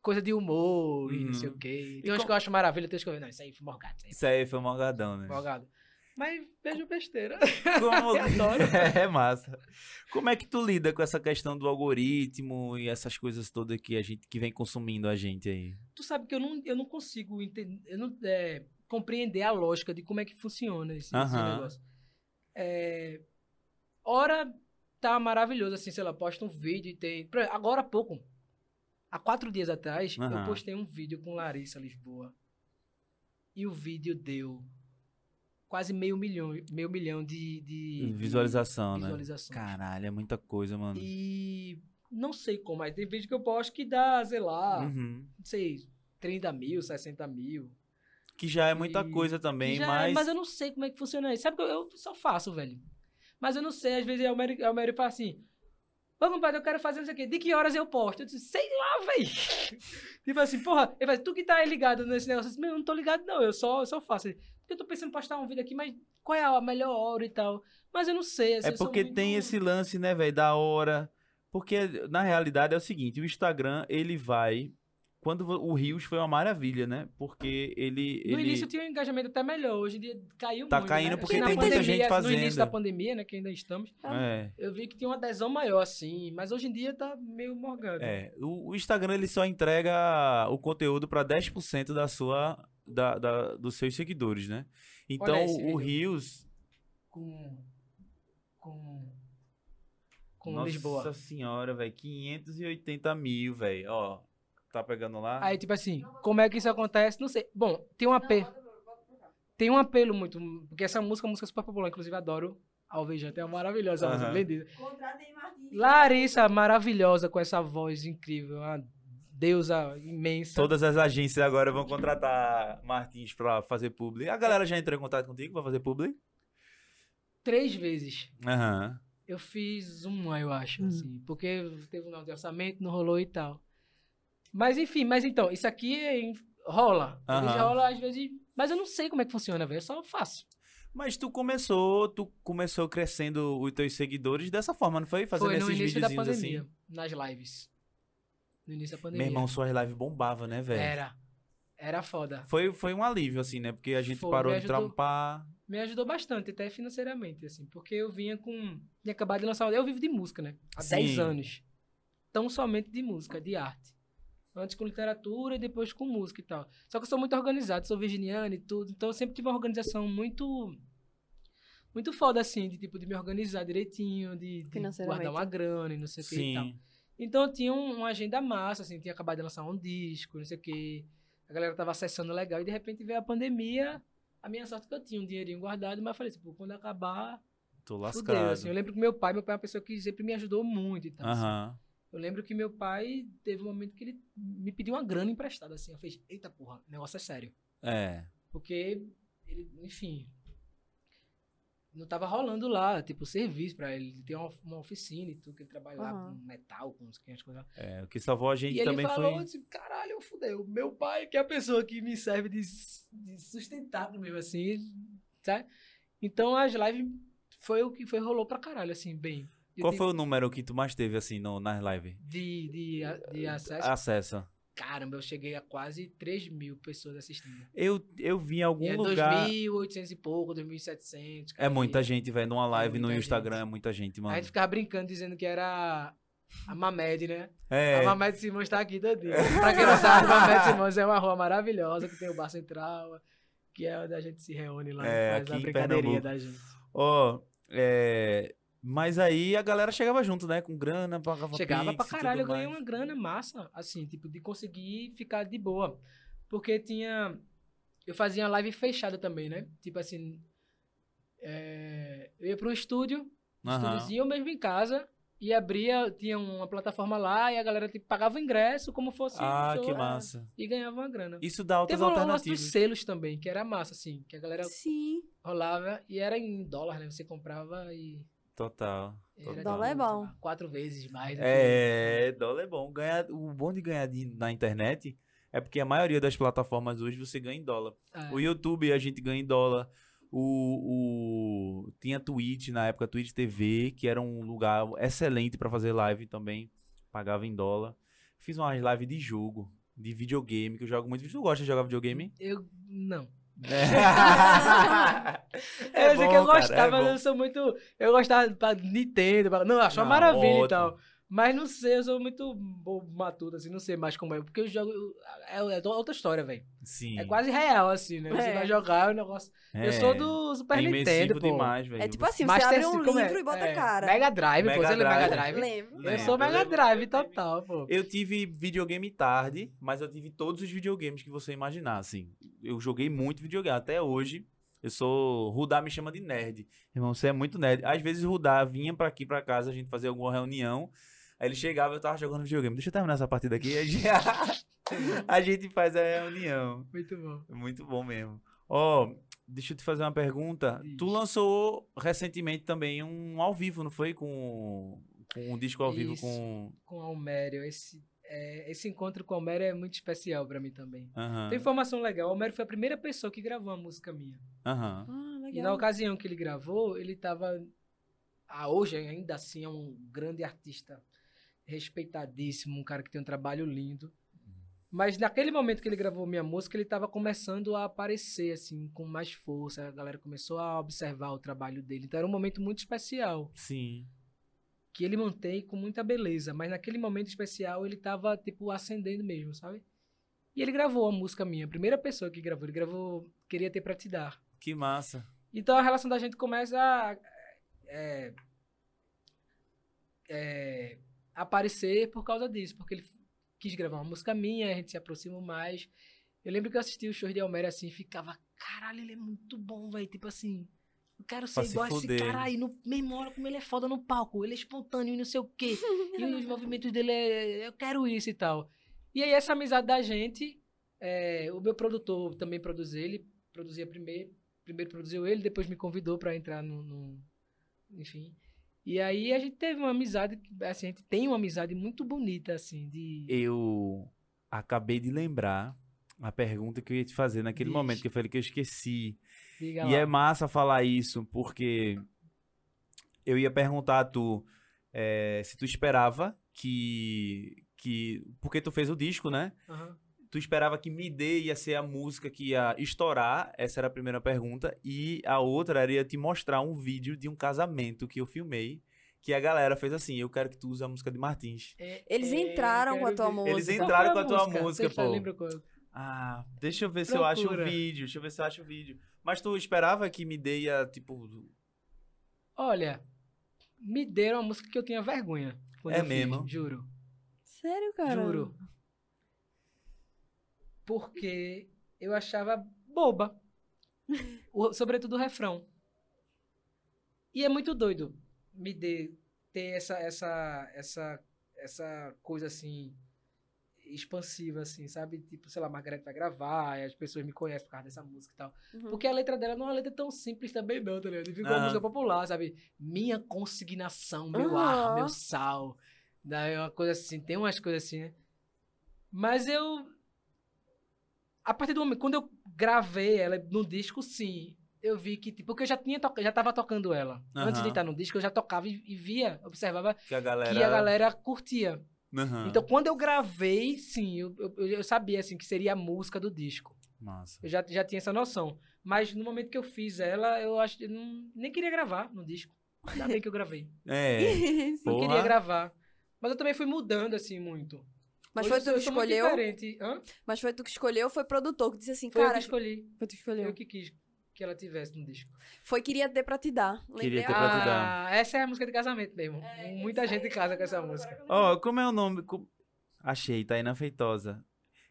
coisa de humor e não sei Uhum. o quê. E Tem umas com- que eu acho maravilha, tem umas que eu vejo, não, isso aí foi morgado, isso aí Isso aí foi morgadão, né? morgado. Mas vejo besteira. Como... Adoro. é massa. Como é que tu lida com essa questão do algoritmo e essas coisas todas que a gente que vem consumindo a gente aí? tu sabe que eu não, eu não consigo entender, eu não, é, compreender a lógica de como é que funciona esse, esse negócio. É, ora tá maravilhoso, assim, sei lá, posta um vídeo e tem. Agora há pouco, há quatro dias atrás, eu Aham. postei um vídeo com Larissa Lisboa. E o vídeo deu quase meio milhão, meio milhão de, de Visualização, de né? Caralho, é muita coisa, mano. E não sei como, mas tem vídeo que eu posto que dá, sei lá, Uhum. não sei, 30 mil, 60 mil. Que já é muita E- coisa também, é, mas. mas eu não sei como é que funciona isso. Sabe que eu, eu só faço, velho. Mas eu não sei, às vezes é o Mary, é o Mary fala assim. Ô, compadre, eu quero fazer isso aqui. De que horas eu posto? Eu disse, sei lá, velho. tipo assim, porra, ele fala, tu que tá aí ligado nesse negócio. Eu disse, meu, eu não tô ligado, não. Eu só, eu só faço. Porque eu tô pensando em postar um vídeo aqui, mas qual é a melhor hora e tal? Mas eu não sei. assim, É porque muito- tem esse lance, né, velho, da hora. Porque na realidade é o seguinte, o Instagram, ele vai quando o Rios foi uma maravilha, né? Porque ele No ele início tinha um engajamento até melhor. Hoje em dia caiu Tá muito. caindo né? porque tem muita pandemia, gente No início fazendo. da pandemia, né, que ainda estamos, é, eu vi que tinha uma adesão maior, assim. Mas hoje em dia tá meio morgado. é, o, o Instagram ele só entrega o conteúdo para 10% da sua da, da- dos seus seguidores, né? Então o. Rios Com. Com. Com Nossa Lisboa. senhora, velho, 580 mil, velho. Ó, tá pegando lá? Aí, tipo assim, como é que isso acontece? Não sei. Bom, tem um apelo. Tem um apelo muito. Porque essa música é uma música super popular, inclusive adoro. Alvejante é maravilhosa, essa música, Martins. Larissa, maravilhosa, com essa voz incrível, uma deusa imensa. Todas as agências agora vão contratar Martins pra fazer publi. A galera já entrou em contato contigo pra fazer publi? Três vezes. Aham. Eu fiz uma, eu acho, Hum. assim. Porque teve um não de orçamento, não rolou e tal. Mas enfim, mas então, isso aqui é- rola. Aham. rola, às vezes. Mas eu não sei como é que funciona, velho. Eu só faço. Mas tu começou, tu começou crescendo os teus seguidores dessa forma, não foi? Fazendo Foi no esses videozinhos pandemia, assim. nas lives. No início da Meu pandemia. irmão, suas lives bombava, né, velho? Era. Era foda. Foi, foi um alívio, assim, né? Porque a gente Foi, parou me de ajudou. trampar. Me ajudou bastante, até financeiramente, assim. Porque eu vinha com. Tinha acabado de lançar. Eu vivo de música, né? Há Sim. 10 anos. Tão somente de música, de arte. Antes com literatura e depois com música e tal. Só que eu sou muito organizado, sou virginiano e tudo. Então eu sempre tive uma organização muito. Muito foda, assim, de tipo, de me organizar direitinho, de, de guardar uma grana e não sei o que e tal. Então eu tinha um- uma agenda massa, assim, tinha acabado de lançar um disco, não sei o quê. A galera tava acessando legal e de repente veio a pandemia. A minha sorte é que eu tinha um dinheirinho guardado, mas eu falei assim, pô, quando acabar, Tô fudeu. lascado. Assim, eu lembro que meu pai, meu pai é uma pessoa que sempre me ajudou muito e tal. assim. Eu lembro que meu pai teve um momento que ele me pediu uma grana emprestada, assim. Eu fiz, eita porra, o negócio é sério. É. Porque ele, enfim, não tava rolando lá, tipo, serviço pra ele. Ele tem uma, uma oficina e tudo, que ele trabalha lá Aham. com metal, com as coisas. É, o que salvou a gente E ele também falou foi. assim, caralho, fudeu. Meu pai, que é a pessoa que me serve de, de sustentável mesmo, assim, sabe? Então as lives foi o que foi, rolou pra caralho, assim, bem. Qual tenho- foi o número que tu mais teve, assim, no, nas lives? De, de, a- de acesso. Acesso. Caramba, eu cheguei a quase 3 mil pessoas assistindo. Eu, eu vi em algum E é lugar. 2.800 e pouco, 2.700. É muita gente, velho. Numa live no muita Instagram gente. é muita gente, A mano. gente ficava brincando, dizendo que era a Mamed, né? É. A Mamed Simões tá aqui todinha. pra quem não sabe, a Mamed Simões é uma rua maravilhosa, que tem o Bar Central, que é onde a gente se reúne lá É, faz aqui a brincadeirinha da gente. Ó, é. Mas aí a galera chegava junto, né? Com grana, pagava Chegava pra caralho, eu ganhei uma grana massa, assim, tipo, de conseguir ficar de boa. Porque tinha. Eu fazia live fechada também, né? Tipo assim. é, Eu ia pro estúdio, Aham. estúdiozinho, mesmo em casa, e abria, tinha uma plataforma lá, e a galera tipo, pagava o ingresso como fosse Ah, um show, que é, massa. E ganhava uma grana. Isso dá outras Teve um lance dos alternativas. selos também, que era massa, assim, que a galera Sim. rolava e era em dólar, né? Você comprava e. Total. Era, total. Dólar é bom. Quatro vezes mais. que- É, dólar é bom. Ganhar, o bom de ganhar de- na internet é porque a maioria das plataformas hoje você ganha em dólar. É. O YouTube a gente ganha em dólar. O, o- tinha Twitch na época, Twitch TV, que era um lugar excelente pra fazer live também. Pagava em dólar. Fiz umas lives de jogo, de videogame, que eu jogo muito. Tu gosta de jogar videogame? Eu. Não. É eu sei que bom, eu cara, é gostava, bom. mas eu sou muito. Eu gostava pra Nintendo. pra- Não, eu acho uma maravilha ótimo. e tal. Mas não sei, eu sou muito matuto, assim, não sei mais como é. Porque eu jogo. É, é outra história, velho. Sim. É quase real, assim, né? Você É. vai jogar o negócio. Eu sou do Super é Nintendo, pô. demais, velho. É tipo assim, Master você abre um é? livro e bota É, a cara. Mega Drive, pô. Você lembra Mega Drive. Lembro. Eu sou Mega. Drive total, pô. Eu tive videogame tarde, mas eu tive todos os videogames que você imaginar, assim. Eu joguei muito videogame, até hoje. Eu sou... Rudá me chama de nerd. Irmão, você é muito nerd. Às vezes o Rudá vinha pra aqui, pra casa, a gente fazia alguma reunião. Aí ele chegava, eu tava jogando videogame. Deixa eu terminar essa partida aqui. A gente, a gente faz a reunião. Muito bom. Muito bom mesmo. Ó, deixa eu te fazer uma pergunta. Diz. Tu lançou recentemente também um ao vivo, não foi? Com, com um disco ao vivo Isso. com... Com Almério, esse, é, esse encontro com Almério é muito especial pra mim também. Aham, Tem informação legal. O Almério foi a primeira pessoa que gravou uma música minha. aham. Ah, E na legal. ocasião que ele gravou, ele tava. Ah, hoje ainda assim é um grande artista, respeitadíssimo, um cara que tem um trabalho lindo. Mas naquele momento que ele gravou minha música, ele tava começando a aparecer, assim, com mais força. A galera começou a observar o trabalho dele. Então era um momento muito especial, Sim. que ele mantém com muita beleza. Mas naquele momento especial, ele tava, tipo, acendendo mesmo, sabe? E ele gravou a música minha, a primeira pessoa que gravou. Ele gravou Queria Ter Pra Te Dar. Que massa. Então a relação da gente começa a é, é, aparecer por causa disso, porque ele quis gravar uma música minha, a gente se aproximou mais. Eu lembro que eu assisti o show de Almério assim ficava, caralho, ele é muito bom, velho. Tipo assim, eu quero ser igual a esse cara aí. No, hora como ele é foda no palco, ele é espontâneo e não sei o quê. e os movimentos dele é. Eu quero isso e tal. E aí, essa amizade da gente, é, o meu produtor também produziu ele, produzia primeiro, primeiro produziu ele, depois me convidou pra entrar no, no- Enfim. E aí a gente teve uma amizade, assim, a gente tem uma amizade muito bonita, assim, de. Eu acabei de lembrar a pergunta que eu ia te fazer naquele Diz. momento que eu falei que eu esqueci. Diga E lá. é massa falar isso, porque eu ia perguntar a tu eh, se tu esperava que. que porque tu fez o disco, né? Aham. Tu esperava que Me Dê ia ser a música que ia estourar? Essa era a primeira pergunta. E a outra era ia te mostrar um vídeo de um casamento que eu filmei. Que a galera fez assim: Eu quero que tu use a música de Martins. É, Eles é, entraram com a tua ver. música. Eles entraram com a tua música, pô. lembra qual? Ah, deixa eu ver se eu acho o Procura. vídeo. Deixa eu ver se eu acho o vídeo. Mas tu esperava que Me Dê ia, tipo. Olha, me deram uma música que eu tinha vergonha. É fiz, mesmo? juro. Sério, cara? Juro. Porque eu achava boba. O- sobretudo o refrão. E é muito doido me dê, ter essa, essa, essa, essa coisa assim expansiva, assim, sabe? Tipo, sei lá, Margareth vai gravar, e as pessoas me conhecem por causa dessa música e tal. Uhum. Porque a letra dela não é uma letra tão simples também, não, tá ligado? Ficou uma Aham. música popular, sabe? Minha consignação, meu Aham. ar, meu sal. Daí é uma coisa assim, tem umas coisas assim, né? Mas eu. A partir do momento. Quando eu gravei ela no disco, sim. Eu vi que, tipo, porque eu já tinha to... já tava tocando ela. Antes de estar no disco, eu já tocava e, e via, observava Que a galera. que a galera curtia. Aham. Então, quando eu gravei, sim, eu, eu, eu sabia, assim, que seria a música do disco. Massa. Eu já, já tinha essa noção. Mas no momento que eu fiz ela, eu acho que eu não, nem queria gravar no disco. Ainda bem que eu gravei. É. Não queria gravar. Mas eu também fui mudando, assim, muito. Mas Hoje foi eu tu que eu escolheu? Mas foi tu que escolheu ou foi produtor que disse assim, Foi eu cara, que escolhi. foi tu que escolheu. Eu que quis que ela tivesse no disco. Foi queria ter pra te dar. Queria ter pra te dar. Ah, essa é a música de casamento mesmo. Muita gente casa com essa música. Ó, como é o nome? co- Achei, Taina Feitosa.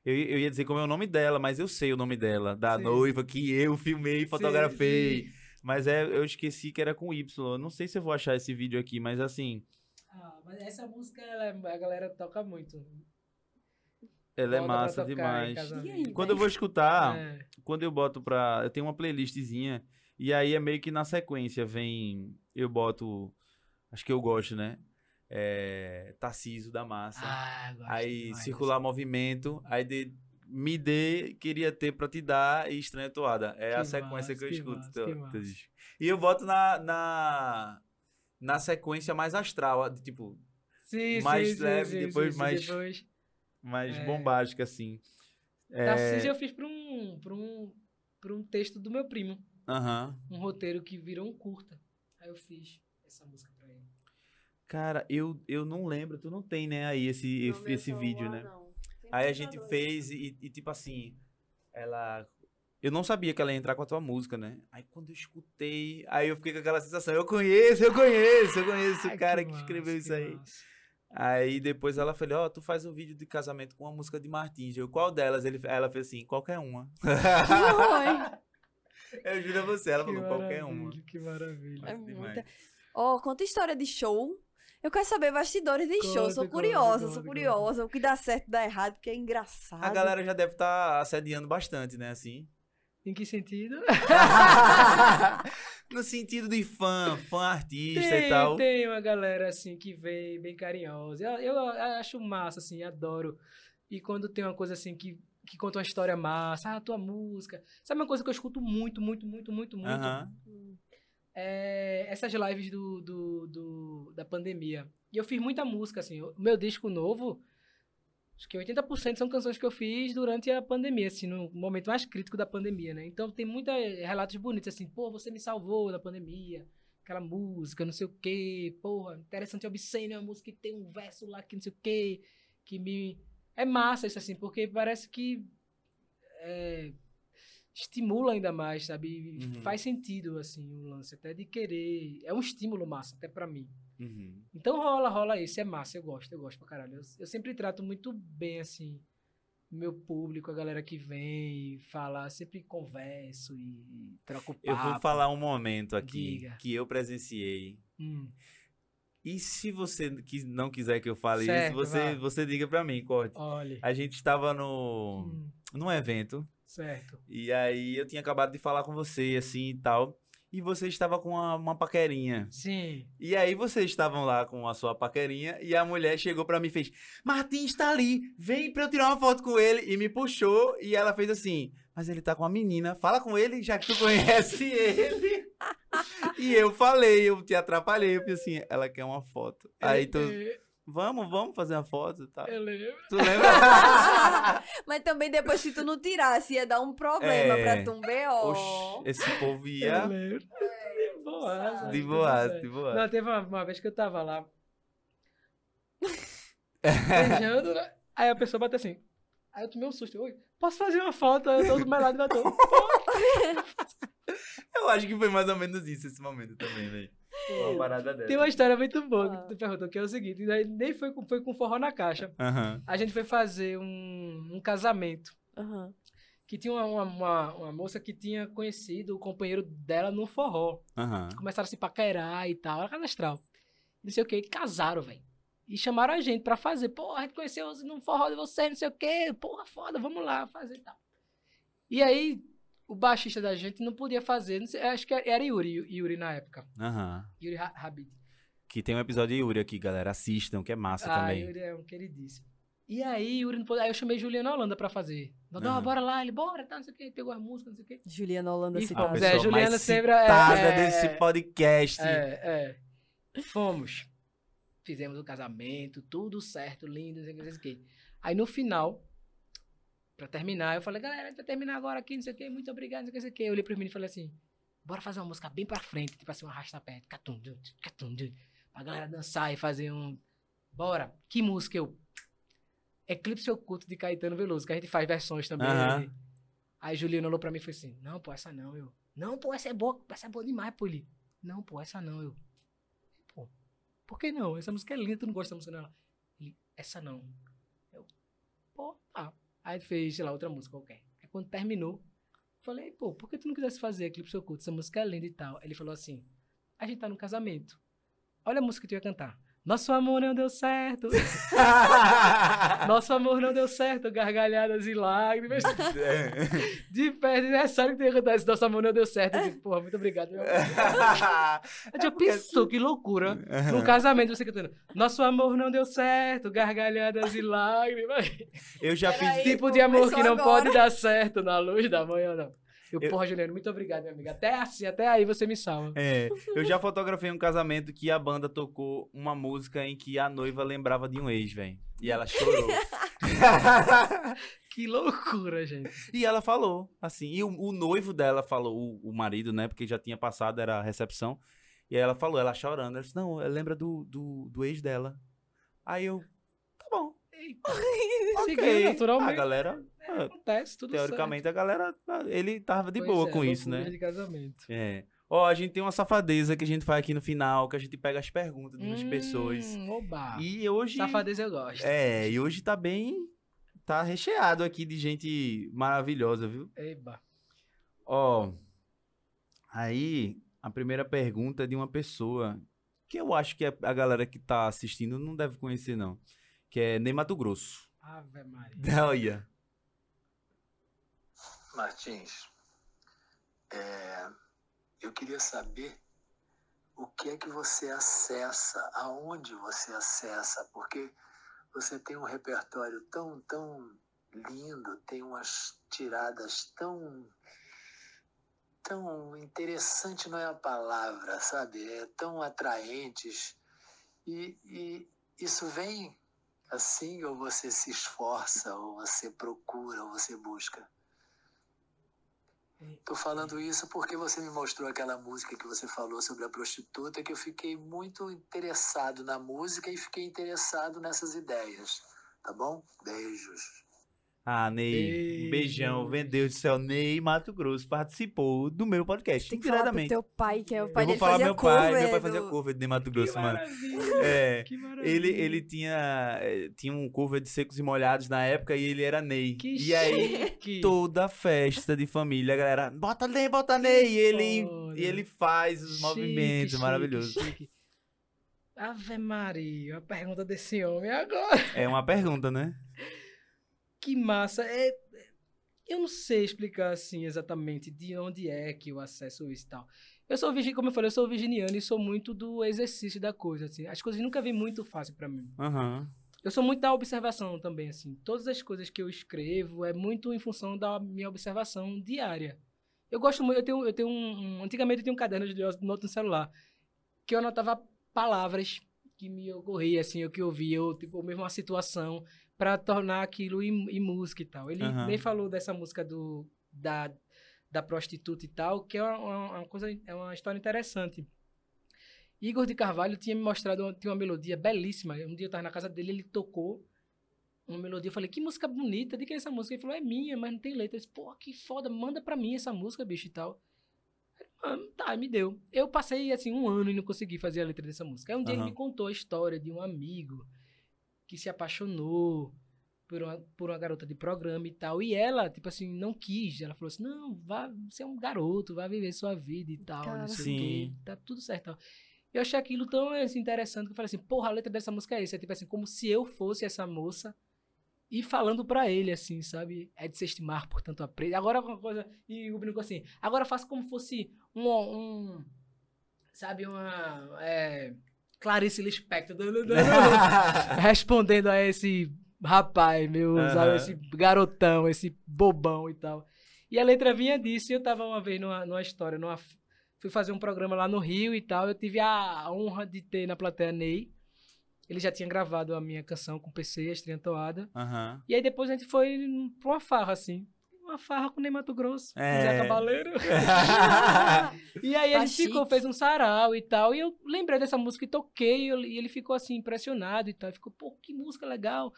Eu, eu ia dizer como é o nome dela, mas eu sei o nome dela. Da Sim. noiva que eu filmei e Sim, fotografei. sim. Mas é, eu esqueci que era com Y. Eu não sei se eu vou achar esse vídeo aqui, mas assim, Ah, mas essa música, ela- é, a galera toca muito. Ela é massa demais. E aí, Quando eu vou escutar, É. quando eu boto pra. Eu tenho uma playlistzinha. E aí é meio que na sequência vem. Eu boto. Acho que eu gosto, né? É. Tarciso da Massa. Ah, eu gosto aí demais circular movimento. Aí de, me dê, queria ter pra te dar e estranha toada. É a Que sequência massa, que eu que escuto. massa, teu- que teu. E eu boto na, na. Na sequência mais astral, tipo, Sim, mais sim, sim, leve, sim, depois sim, mais- Depois. Mais É. bombástica, assim. É, Tarcísio eu fiz pra um, pra, um, pra um texto do meu primo. Aham. Um roteiro que virou um curta. Aí eu fiz essa música pra ele. Cara, eu, eu não lembro, tu não tem, né, aí esse, meu esse vídeo, celular, né? não. Aí a gente fez e, e, tipo assim, ela. Eu não sabia que ela ia entrar com a tua música, né? Aí quando eu escutei, aí eu fiquei com aquela sensação, eu conheço, eu conheço, eu conheço Ai, o cara que, massa, escreveu isso que aí. massa. Aí depois ela falou, ó, tu faz um vídeo de casamento com uma música de Martins. Eu, qual delas? Ele, ela fez assim, qualquer uma. Foi. eu juro a você, ela Que falou qualquer uma. Que maravilha. É muita. Ó, conta história de show. Eu quero saber bastidores de show. Sou curiosa, conta, sou curiosa. O que dá certo dá errado, porque é engraçado. A galera já deve estar assediando bastante, né, assim. Em que sentido? no sentido de fã, fã artista e Tem, tal. tem uma galera assim que vem bem carinhosa. Eu, eu acho massa, assim, adoro. E quando tem uma coisa assim que, que conta uma história massa, ah, tua música. Sabe uma coisa que eu escuto muito, muito, muito, muito, muito? Aham. É essas lives do, do, do- da pandemia. E eu fiz muita música, assim. O meu disco novo, acho que 80% são canções que eu fiz durante a pandemia, assim, no momento mais crítico da pandemia, né? Então tem muitos relatos bonitos, assim, pô, você me salvou na pandemia, aquela música, não sei o quê, porra, interessante obsceno, é uma música que tem um verso lá que não sei o quê, que me... É massa isso, assim, porque parece que é, estimula ainda mais, sabe? Uhum. Faz sentido, assim, o lance até de querer... É um estímulo massa, até pra mim. Uhum. Então rola, rola isso, é massa, eu gosto, eu gosto pra caralho. Eu, eu sempre trato muito bem, assim, meu público, a galera que vem e fala, sempre converso e troco papo. Eu vou falar um momento aqui Diga. que eu presenciei. Hum, E se você não quiser que eu fale Certo, isso, você, vai. você diga pra mim, corte. olha. A gente estava no Hum, num evento certo. e aí eu tinha acabado de falar com você assim e tal. E você estava com uma, uma paquerinha. Sim. E aí vocês estavam lá com a sua paquerinha e a mulher chegou pra mim e fez: Martins tá ali, vem pra eu tirar uma foto com ele. E me puxou e ela fez assim: Mas ele tá com a menina, fala com ele, já que tu conhece ele. e eu falei, eu te atrapalhei, eu fiz assim: Ela quer uma foto. Aí tu, É, vamos, vamos fazer uma foto e tal. eu lembro. Tu lembra? Mas também depois, se tu não tirasse, ia dar um problema É. pra tu, um B.O. Oxe, esse povo Eu ia lembro. De boas. de boas, de boas. Não, teve uma, uma vez que eu tava lá. beijando, né? Aí a pessoa bateu assim. Aí eu tomei um susto. Oi, posso fazer uma foto? Aí eu tô do meu lado e bateu. Eu acho que foi mais ou menos isso esse momento também, velho. Uma parada dessa. Tem uma história muito boa Ah. que tu perguntou, que é o seguinte, nem foi com, foi com forró na caixa. Aham. A gente foi fazer um, um casamento. Aham. Que tinha uma, uma, uma, uma moça que tinha conhecido o companheiro dela no forró. Aham. Começaram a se paquerar e tal, era cadastral. Não sei o que, casaram, velho. E chamaram a gente pra fazer. Porra, a gente conheceu no forró de você, não sei o quê. Porra, foda, vamos lá fazer e tal. E aí, o baixista da gente não podia fazer. Não sei, acho que era Yuri, Yuri na época. Aham. Yuri Habib. Que tem um episódio de Yuri aqui, galera. Assistam, que é massa Ah, também. Yuri é um queridíssimo. E aí, Yuri não pôde- Aí eu chamei Juliana Holanda pra fazer. Dodô, Aham. bora lá. Ele, bora, tá, não sei o quê. Pegou a música, não sei o quê. Juliana Holanda E- A citada. Pois pessoa é, Juliana mais sempre é- citada é- desse podcast. É, é. Fomos. Fizemos o casamento, tudo certo, lindo, não sei o que, não sei o que. Aí no final, pra terminar, eu falei, galera, a gente vai terminar agora aqui, não sei o que, muito obrigado, não sei o que, não sei o que. Eu olhei pros meninos e falei assim, bora fazer uma música bem pra frente, tipo assim, um arrasta-pé, catum, catum, pra galera dançar e fazer um... Bora. Que música eu... Eclipse Oculto de Caetano Veloso, que a gente faz versões também. Aham. Aí Juliano olhou pra mim e falou assim, não, pô, essa não, eu. Não, pô, essa é boa, essa é boa demais, pô, ele. Não, pô, essa não, eu. Pô, por que não? Essa música é linda, tu não gosta da música dela? Ele, essa não. Eu, pô, tá. Aí fez, sei lá, outra música qualquer. Aí quando terminou, falei, pô, por que tu não quisesse fazer Eclipse Oculto? Essa música é linda e tal. Ele falou assim, a gente tá no casamento. Olha a música que tu ia cantar. Nosso amor não deu certo. Nosso amor não deu certo. Gargalhadas e lágrimas. De perto, é sério que esse Nosso amor não deu certo. Eu disse, porra, muito obrigado. Meu amor. Eu já pensou, que loucura. Num casamento você cantando. Nosso amor não deu certo. Gargalhadas e lágrimas. Eu já Peraí. fiz. tipo de amor que não agora. pode dar certo na luz da manhã, não. Eu, Eu- porra, Juliano, muito obrigado, minha amiga. Até assim, até aí você me salva. É, eu já fotografei um casamento que a banda tocou uma música em que a noiva lembrava de um ex, velho. E ela chorou. Que loucura, gente. e ela falou, assim. E o, o noivo dela falou, o, o marido, né? Porque já tinha passado, era a recepção. E aí ela falou, ela chorando. Ela disse, não, ela lembra do, do, do ex dela. Aí eu, tá bom. Eita. naturalmente. A galera, Acontece, tudo teoricamente, a galera, ah, ele tava de certo. boa Pois com é, isso, né? de casamento. É. Ó, a gente tem uma safadeza que a gente faz aqui no final, que a gente pega as perguntas das pessoas. Hum, Oba. E hoje. Safadeza eu gosto. É, e hoje tá bem. Tá recheado aqui de gente maravilhosa, viu? Eba. Ó. Aí, a primeira pergunta é de uma pessoa que eu acho que a a galera que tá assistindo não deve conhecer, não. Que é Ney Mato Grosso. Ave Maria. Olha. Martins, é, eu queria saber o que é que você acessa, aonde você acessa, porque você tem um repertório tão, tão lindo, tem umas tiradas tão, tão interessante não é a palavra, sabe? É tão atraentes e, e isso vem assim ou você se esforça ou você procura ou você busca? Tô falando isso porque você me mostrou aquela música que você falou sobre a prostituta, que eu fiquei muito interessado na música e fiquei interessado nessas ideias. Tá bom? Beijos. Ah, Ney. Um beijão. Meu Deus do céu. Ney Mato Grosso participou do meu podcast. Tem que falar pro diretamente. teu pai, que é o pai eu vou dele falar meu pai. cover Meu pai fazia do- cover de Ney Mato Grosso, que mano. É. Que maravilha. Ele, ele tinha, eh, tinha um cover de Secos e Molhados na época e ele era Ney. Que e aí, chique. toda festa de família, a galera, bota Ney, bota Ney. E ele, foda. e ele faz os Chique, movimentos, chique, maravilhoso. chique. Ave Maria, a pergunta desse homem agora. É uma pergunta, né? Que massa. É, eu não sei explicar assim exatamente de onde é que eu acesso isso e tal. Eu sou virginiano, como eu falei, eu sou virginiano e sou muito do exercício da coisa, assim. As coisas nunca vêm muito fácil pra mim. Aham. Eu sou muito da observação também, assim. Todas as coisas que eu escrevo é muito em função da minha observação diária. Eu gosto muito, eu tenho, eu tenho um, um- Antigamente eu tinha um caderno de notas no celular que eu anotava palavras que me ocorriam, assim, o que eu via, ou, tipo, ou mesmo uma situação, para tornar aquilo em, em música e tal. Ele Aham. nem falou dessa música do, da, da prostituta e tal, que é uma, uma- coisa, é uma história interessante. Igor de Carvalho tinha me mostrado uma, tinha uma melodia belíssima. Um dia eu estava na casa dele, ele tocou uma melodia. Eu falei, que música bonita, de quem é essa música? Ele falou, é minha, mas não tem letra. Eu disse, pô, que foda, manda pra mim essa música, bicho e tal. Ah, tá, me deu. Eu passei, assim, um ano e não consegui fazer a letra dessa música. Aí um dia ele Aham. me contou a história de um amigo que se apaixonou por uma, por uma garota de programa e tal. E ela, tipo assim, não quis. Ela falou assim, não, vá, você é um garoto, vai viver sua vida e tal, não sei o quê. Sim. Tá tudo certo. tal. Eu achei aquilo tão assim, interessante que eu falei assim, porra, a letra dessa música é essa. É tipo assim, como se eu fosse essa moça e falando pra ele, assim, sabe? É de se estimar, portanto, aprende. Agora uma coisa. E o brincou assim, agora faça como fosse um. um sabe, uma. É, Clarice Lispector respondendo a esse rapaz, meu, sabe, Aham. esse garotão, esse bobão e tal. E a letra vinha disso, e eu tava uma vez numa, numa história, numa, fui fazer um programa lá no Rio e tal, eu tive a honra de ter na plateia Ney, ele já tinha gravado a minha canção com PC, a Estrinha Toada, Aham. e aí depois a gente foi pra uma farra, assim, uma farra com o Ney Mato Grosso, o Zé É. Cabaleiro. E aí Tá ele ficou, chique. fez um sarau e tal. E eu lembrei dessa música e toquei. E e ele ficou assim, impressionado e tal. Ficou, pô, que música legal.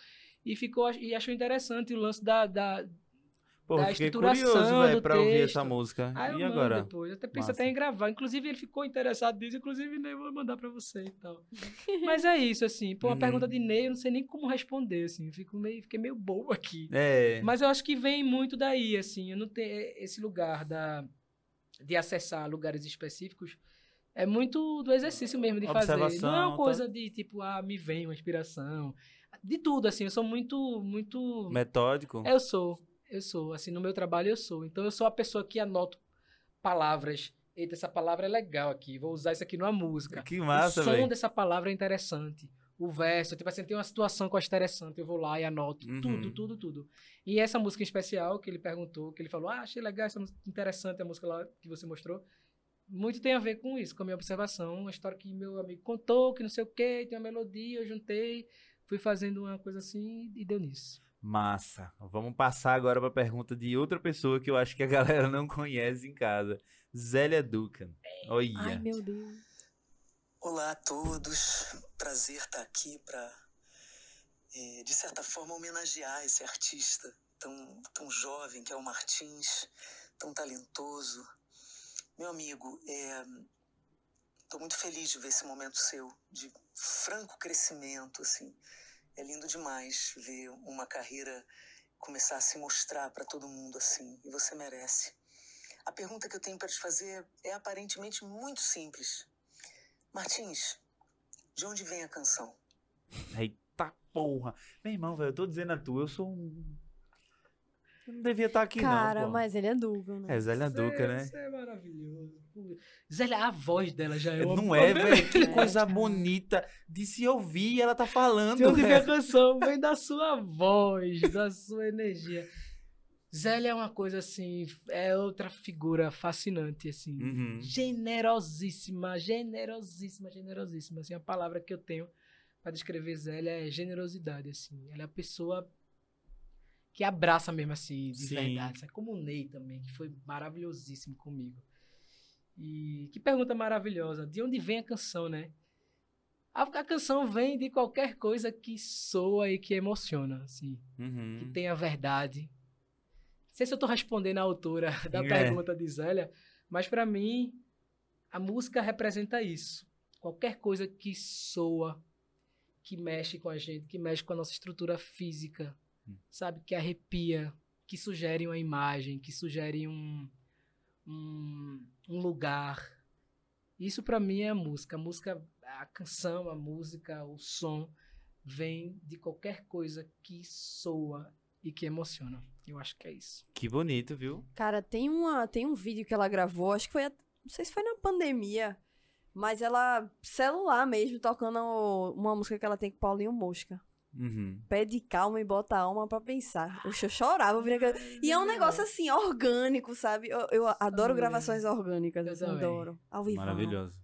E ficou e achou interessante o lance da. da... Pô, Da fiquei curioso, velho, pra ouvir texto. essa música. Ah, e agora? depois. Eu até pensei Massa. até em gravar. Inclusive, ele ficou interessado nisso. Inclusive, Ney, eu vou mandar pra você e tal. Mas é isso, assim. Pô, uma Uhum. pergunta de Ney, eu não sei nem como responder, assim. Fico meio, fiquei meio bobo aqui. É. Mas eu acho que vem muito daí, assim, eu não tenho esse lugar da de acessar lugares específicos. É muito do exercício mesmo de fazer. Não é Observação, uma tá? coisa de tipo, ah, me vem uma inspiração. De tudo, assim, eu sou muito, muito. Metódico. Eu sou, eu sou. Assim, no meu trabalho eu sou. Então eu sou a pessoa que anoto palavras. Eita, essa palavra é legal aqui. Vou usar isso aqui numa música. Que massa, o som velho. dessa palavra é interessante. O verso, tipo assim, tem uma situação que eu acho interessante, eu vou lá e anoto. Uhum. Tudo, tudo, tudo. E essa música em especial, que ele perguntou, que ele falou, ah, achei legal essa interessante a música lá que você mostrou. Muito tem a ver com isso, com a minha observação. Uma história que meu amigo contou, que não sei o quê, tem uma melodia, eu juntei, fui fazendo uma coisa assim e deu nisso. Massa. Vamos passar agora pra pergunta de outra pessoa que eu acho que a galera não conhece em casa. Zélia Duca. Olha. Ai, meu Deus. Olá a todos, prazer estar aqui para, de certa forma, homenagear esse artista tão, tão jovem que é o Martins, tão talentoso. Meu amigo, estou muito feliz de ver esse momento seu, de franco crescimento, assim. É lindo demais ver uma carreira começar a se mostrar para todo mundo assim, e você merece. A pergunta que eu tenho para te fazer é aparentemente muito simples. Martins, de onde vem a canção? Eita porra. Meu irmão, velho, eu tô dizendo a tu, eu sou um. Eu não devia estar aqui, Cara, não. pô. mas ele é Duga, né? É, Zélia Duca, né? Isso é maravilhoso. Zélia, a voz dela já é uma... Não é, velho? Que É. coisa bonita de se ouvir e ela tá falando. De onde vem a canção? Vem da sua voz, da sua energia. Zélia é uma coisa assim, é outra figura fascinante, assim. Uhum. Generosíssima, generosíssima, generosíssima. Assim, a palavra que eu tenho para descrever Zélia é generosidade, assim. Ela é a pessoa que abraça mesmo, assim, de Sim. verdade. sabe? Como o Ney também, que foi maravilhosíssimo comigo. E que pergunta maravilhosa. De onde vem a canção, né? A, a canção vem de qualquer coisa que soa e que emociona, assim que Uhum. tem a verdade. Não sei se eu tô respondendo a autora da É. pergunta de Zélia, mas para mim a música representa isso. Qualquer coisa que soa, que mexe com a gente, que mexe com a nossa estrutura física. Sabe? Que arrepia, que sugere uma imagem, que sugere um, um, um lugar. Isso para mim é a música. A música, a canção, a música, o som vem de qualquer coisa que soa e que emociona. Eu acho que é isso. Que bonito, viu? Cara, tem, uma, tem um vídeo que ela gravou, acho que foi. a- Não sei se foi na pandemia, mas ela, celular mesmo, tocando uma música que ela tem com Paulinho Mosca. Uhum. Pede calma e bota a alma pra pensar. Oxe, eu chorava ouvindo aquilo. E é um negócio assim, orgânico, sabe? Eu, eu adoro gravações orgânicas, Eu eu também. adoro. Ao vivo. Maravilhoso.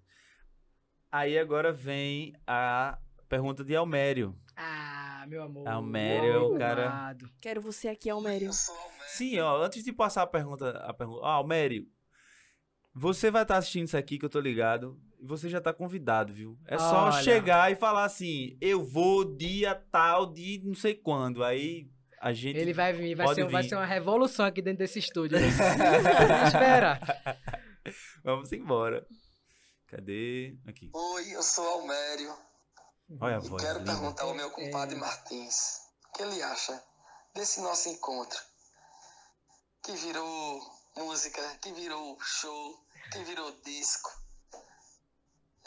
Aí agora vem a pergunta de Almério. Ah, meu amor. Almério é o cara-. Quero você aqui. Eu Almério. Sim, ó, antes de passar a pergunta, a pergunta, ah, Almério, você vai estar assistindo isso aqui que eu tô ligado, e você já tá convidado, viu? É só Olha. chegar e falar assim, eu vou dia tal, de não sei quando, aí a gente... Ele vai vir, vai Pode ser, vai vir. ser uma revolução aqui dentro desse estúdio. Espera. Vamos embora. Cadê? Aqui. Oi, eu sou Almério. Olha a E voz quero linda. perguntar ao meu É. compadre Martins o que ele acha desse nosso encontro. Que virou música, que virou show, que virou disco.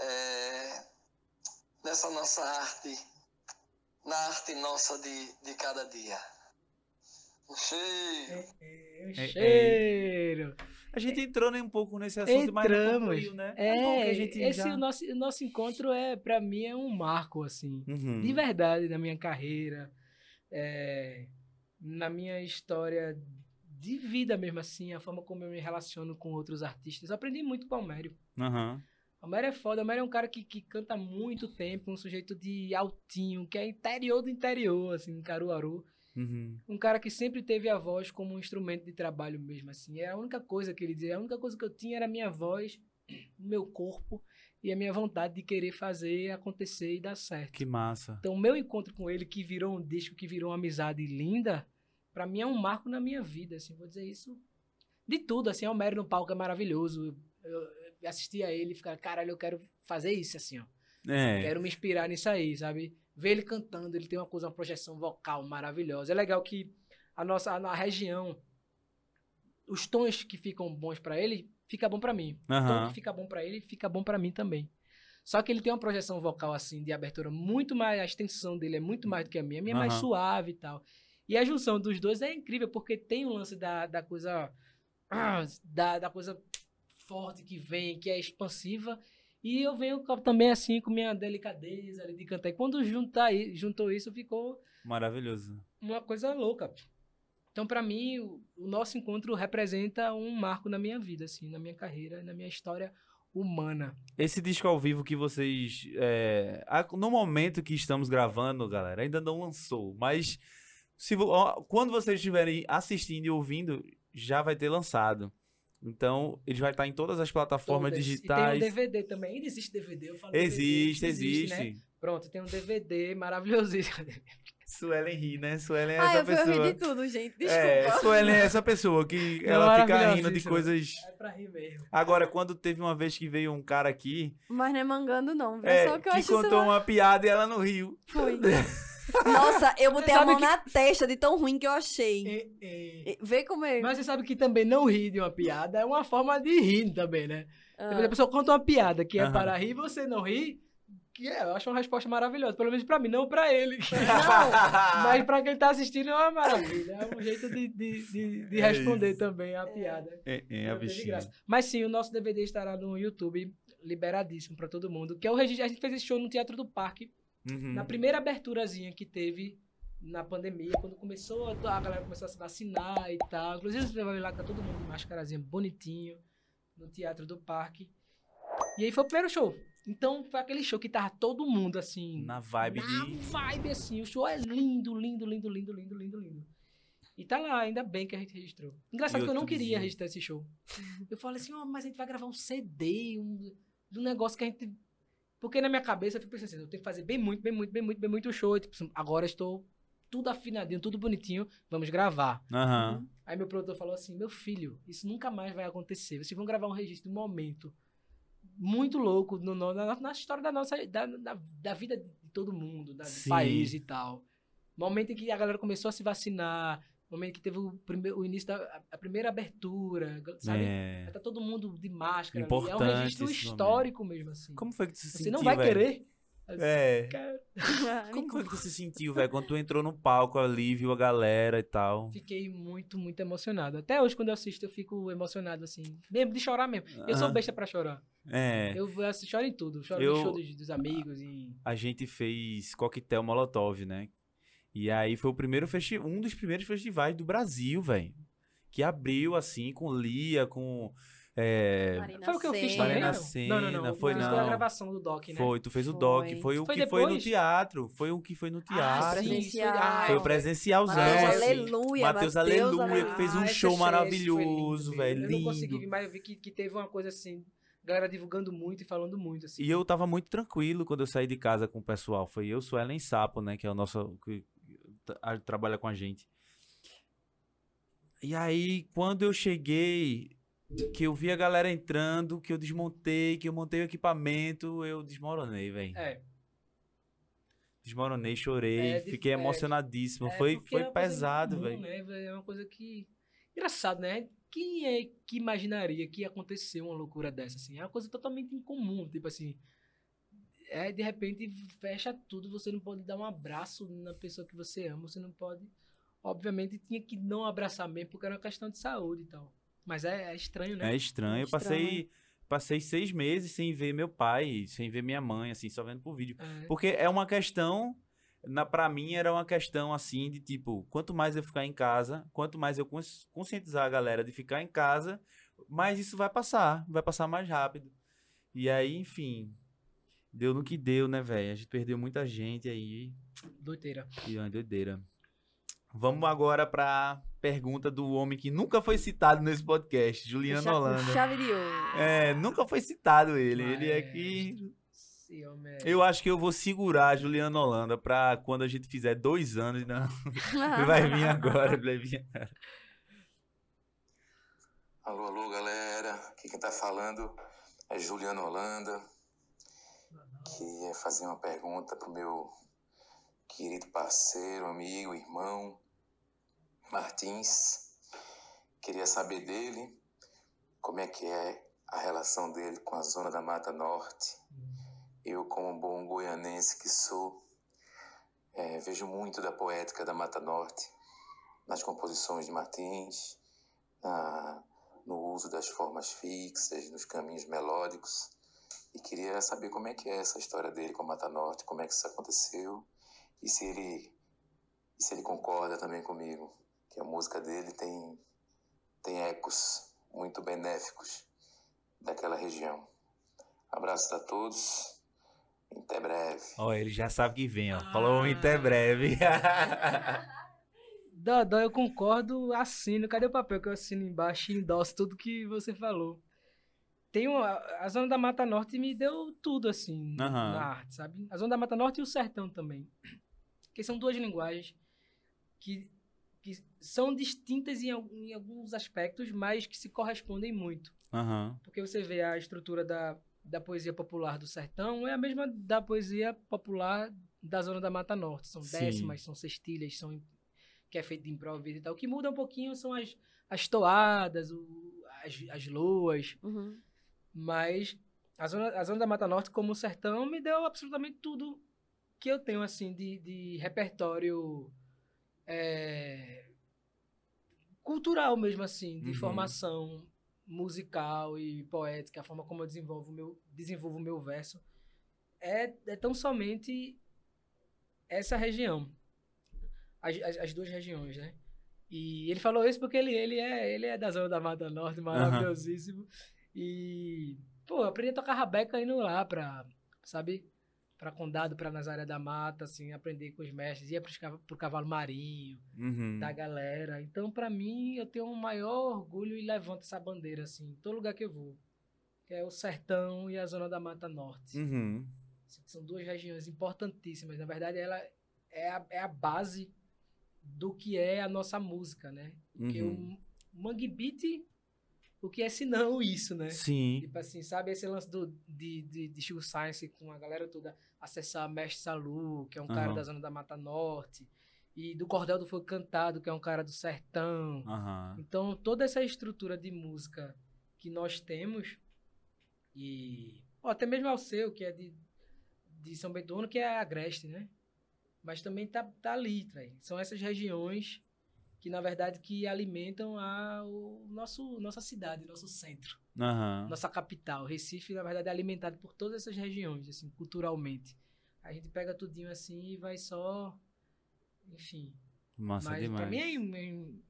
é, nessa nossa arte, na arte nossa de, de cada dia. Um cheiro. É, É, é. cheiro. A gente entrou nem um pouco nesse assunto, mas não Entramos. concluiu, né? bom que É, a gente esse já- o nosso, o nosso encontro é, para mim, é um marco, assim. Uhum. De verdade, na minha carreira, é, na minha história de vida mesmo, assim, a forma como eu me relaciono com outros artistas. Eu aprendi muito com o Almério. Aham. O Almério é foda, o Almério é um cara que, que canta muito tempo, um sujeito de altinho, que é interior do interior, assim, em Caruaru. Uhum. Um cara que sempre teve a voz como um instrumento de trabalho mesmo, assim. Era a única coisa que ele dizia, a única coisa que eu tinha era a minha voz, o meu corpo e a minha vontade de querer fazer acontecer e dar certo. Que massa. Então, o meu encontro com ele, que virou um disco, que virou uma amizade linda, pra mim é um marco na minha vida, assim, vou dizer isso. De tudo, assim, o Mério no palco é maravilhoso. Eu, eu assisti a ele e ficar, caralho, eu quero fazer isso, assim, ó. É. Quero me inspirar nisso aí, sabe? Ver ele cantando, ele tem uma coisa, uma projeção vocal maravilhosa. É legal que a nossa na região os tons que ficam bons pra ele, fica bom pra mim. O tom que fica bom pra ele, fica bom pra mim também. Só que ele tem uma projeção vocal assim de abertura muito mais, a extensão dele é muito mais do que a minha, a minha é mais suave e tal. E a junção dos dois é incrível porque tem um lance da, da coisa ah, da, da coisa forte que vem, que é expansiva. E eu venho também assim com minha delicadeza ali de cantar. E quando juntar, juntou isso, ficou Maravilhoso. uma coisa louca. Então, pra mim, o, o nosso encontro representa um marco na minha vida, assim, na minha carreira, na minha história humana. Esse disco ao vivo que vocês. é, no momento que estamos gravando, galera, ainda não lançou. Mas se, quando vocês estiverem assistindo e ouvindo, já vai ter lançado. Então, ele vai estar em todas as plataformas Todas. digitais. E tem um DVD também. Ainda existe DVD, eu falo Existe, DVD, existe. né? Pronto, tem um DVD maravilhosíssimo. Suelen ri, né? Suelen é Ah, essa eu, fui- eu ri pessoa. de tudo, gente. É, Desculpa. Suelen é essa pessoa que Não, ela fica rindo de coisas. É pra rir mesmo. Agora, quando teve uma vez que veio um cara aqui, Mas não é mangando, não. viu? é, Só que eu que acho contou isso uma piada e ela não riu. Fui. Nossa, eu botei a mão que- na testa de tão ruim que eu achei. E- E- Vê como é. Mas você sabe que também não rir de uma piada é uma forma de rir também, né? Ah, Depois a pessoa conta uma piada que é para rir e você não ri, que é, eu acho uma resposta maravilhosa. Pelo menos pra mim, não pra ele. Mas pra quem tá assistindo é uma maravilha. É um jeito de, de, de, de É responder isso. também a piada. É, é a Não bichinha. graça. Mas sim, o nosso DVD estará no YouTube, liberadíssimo pra todo mundo. Que é o registro. A gente fez esse show no Teatro do Parque, Uhum. na primeira aberturazinha que teve na pandemia, quando começou, a a galera começou a se vacinar e tal. Inclusive, você vai lá que tá todo mundo de máscarazinha bonitinho no Teatro do Parque. E aí foi o primeiro show. Então foi aquele show que tava todo mundo assim. Na vibe na de. vibe assim. O show é lindo, lindo, lindo, lindo, lindo, lindo, lindo. E tá lá, ainda bem que a gente registrou. Engraçado que eu não queria registrar esse show. Eu falei assim, ó, mas a gente vai gravar um CD, um, um negócio que a gente. Porque na minha cabeça eu fico pensando assim, eu tenho que fazer bem muito, bem muito, bem muito, bem muito show. E, tipo, agora estou tudo afinadinho, tudo bonitinho, vamos gravar. Aham. Aí meu produtor falou assim, meu filho, isso nunca mais vai acontecer. Vocês vão gravar um registro de um momento muito louco no, no- na, na história da nossa da, da, da vida de todo mundo, da, do país e tal. Momento em que a galera começou a se vacinar, momento que teve o, primeiro, o início da a primeira abertura, sabe? É. Tá todo mundo de máscara. ali. É um Importante registro histórico mesmo, assim. Como foi que tu se Você sentiu? não vai velho? querer? Assim, É. cara, Como foi que tu se sentiu, velho? Quando tu entrou no palco ali, viu a galera e tal. Fiquei muito, muito emocionado. Até hoje, quando eu assisto, eu fico emocionado, assim. Mesmo de chorar mesmo. Eu sou Aham. besta pra chorar. É. Eu choro em tudo. Choro Eu- no show dos, dos amigos e... A gente fez coquetel Molotov, né? E aí foi o primeiro festi um dos primeiros festivais do Brasil, velho. Que abriu assim com Lia, com. É... Foi o que eu fiz também, não? Não, não, não. foi não. a gravação do Doc, né? Foi, tu fez o Foi. doc, foi o Foi que foi no depois? teatro, foi o que foi no Ah, teatro. sim, Presencial. foi- ah, Foi o é. presencialzão, Mateus assim. Aleluia. Mateus Mateus Aleluia, que fez um Ah, esse show foi maravilhoso, lindo velho, mesmo. Eu não consegui lindo. vir, mas eu vi que, que teve uma coisa assim, galera divulgando muito e falando muito, assim. E eu tava muito tranquilo quando eu saí de casa com o pessoal. Foi eu, Suelen Sapo, né? Que é o nosso. que trabalha com a gente. E aí, quando eu cheguei, que eu vi a galera entrando, que eu desmontei, que eu montei o equipamento, eu desmoronei, velho. É, Desmoronei, chorei, É, fiquei é, emocionadíssimo. é, foi foi é pesado, velho. né? É uma coisa que... Engraçado, né? Quem é que imaginaria que ia acontecer uma loucura dessa, assim? É uma coisa totalmente incomum, tipo assim... é, de repente fecha tudo, você não pode dar um abraço na pessoa que você ama, você não pode. Obviamente tinha que não abraçar mesmo, porque era uma questão de saúde e tal. Mas é, é estranho, né? É estranho. É Eu passei, passei seis meses sem ver meu pai, sem ver minha mãe, assim, só vendo por vídeo. É. Porque é uma questão, na, pra mim era uma questão assim de tipo, quanto mais eu ficar em casa, quanto mais eu cons- conscientizar a galera de ficar em casa, mais isso vai passar, vai passar mais rápido. E aí, enfim, deu no que deu, né, velho? A gente perdeu muita gente aí, Doideira. e é uma doideira. Vamos agora pra pergunta do homem que nunca foi citado nesse podcast, Juliano Chave- Holanda. Chave de ouro. É, nunca foi citado ele. Mas- Ele é que eu acho que eu vou segurar a Juliana Holanda pra quando a gente fizer dois anos. Não, ele vai vir agora, ele vai vir. Alô, alô, galera. Aqui quem tá falando é Juliano Holanda. Que é fazer uma pergunta pro meu querido parceiro, amigo, irmão Martins. Queria saber dele como é que é a relação dele com a zona da Mata Norte. Eu, como bom goianense que sou, eh, vejo muito da poética da Mata Norte nas composições de Martins, na, no uso das formas fixas, nos caminhos melódicos. E queria saber como é que é essa história dele com a Mata Norte, como é que isso aconteceu e se ele, e se ele concorda também comigo, que a música dele tem, tem ecos muito benéficos daquela região. Abraços a todos, até breve. Ó, ele já sabe que vem, ó. Falou Ah. até breve. Dodó, eu concordo, assino. Cadê o papel que eu assino embaixo e endosso tudo que você falou? Tem uma, a Zona da Mata Norte me deu tudo, assim, Aham. na arte, sabe? A Zona da Mata Norte e o Sertão também. Que são duas linguagens que, que são distintas em, em alguns aspectos, mas que se correspondem muito. Aham. Porque você vê a estrutura da, da poesia popular do sertão é a mesma da poesia popular da zona da Mata Norte. São Sim. décimas, são sextilhas, são que é feito de improviso e tal. O que muda um pouquinho são as, as toadas, o, as, as luas, Uhum. Mas a zona, a zona da Mata Norte, como o sertão, me deu absolutamente tudo que eu tenho, assim, de, de repertório é, cultural mesmo, assim, de Uhum. formação musical e poética, a forma como eu desenvolvo meu, desenvolvo meu verso, é, é tão somente essa região. As, as, as duas regiões, né? E ele falou isso porque ele, ele, é, ele é da zona da Mata Norte, maravilhosíssimo. E, pô, eu aprendi a tocar rabeca indo lá pra, sabe? Pra Condado, pra Nazaré da Mata, assim, aprender com os mestres. Ia pro Cavalo Marinho, Uhum. da galera. Então, pra mim, eu tenho um maior orgulho e levanto essa bandeira, assim, em todo lugar que eu vou. Que é o Sertão e a Zona da Mata Norte. Uhum. Assim, São duas regiões importantíssimas. Na verdade, ela é a, é a base do que é a nossa música, né? Porque Uhum. o Mangue Beat, o que é senão isso, né? Sim. Tipo assim, sabe esse lance do, de, de, de Chico Science com a galera toda acessar Mestre Salu, que é um cara Aham. da zona da Mata Norte, e do Cordel do Fogo Cantado, que é um cara do Sertão. Aham. Então, toda essa estrutura de música que nós temos, e ó, até mesmo ao seu, que é de, de São Bento que é Agreste, né? Mas também tá, tá ali, trai. São essas regiões que, na verdade, que alimentam a o nosso, nossa cidade, nosso centro, Aham. nossa capital. Recife, na verdade, é alimentado por todas essas regiões, assim, culturalmente. A gente pega tudinho assim e vai só... Enfim, Massa mas demais. pra mim é, é-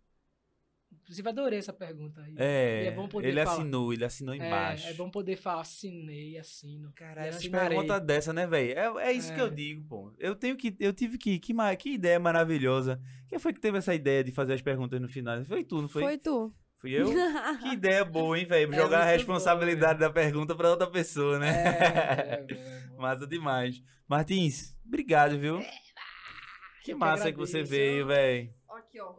Inclusive, adorei essa pergunta aí. É, E é bom poder ele falar. assinou, ele assinou embaixo. É, é bom poder falar, assinei, assino. Caralho, e umas assinarei. perguntas dessa, né, velho? É, é isso que eu É. digo, pô. Eu tenho que. Eu tive que. Que, que ideia maravilhosa. Quem foi que teve essa ideia de fazer as perguntas no final? Foi tu, não foi? Foi tu. Fui eu? que ideia boa, hein, velho? É Jogar a muito responsabilidade da pergunta pra outra pessoa, né? É, é, é, é. Massa demais. Martins, obrigado, viu? Que que massa que você veio, velho. Aqui, ó.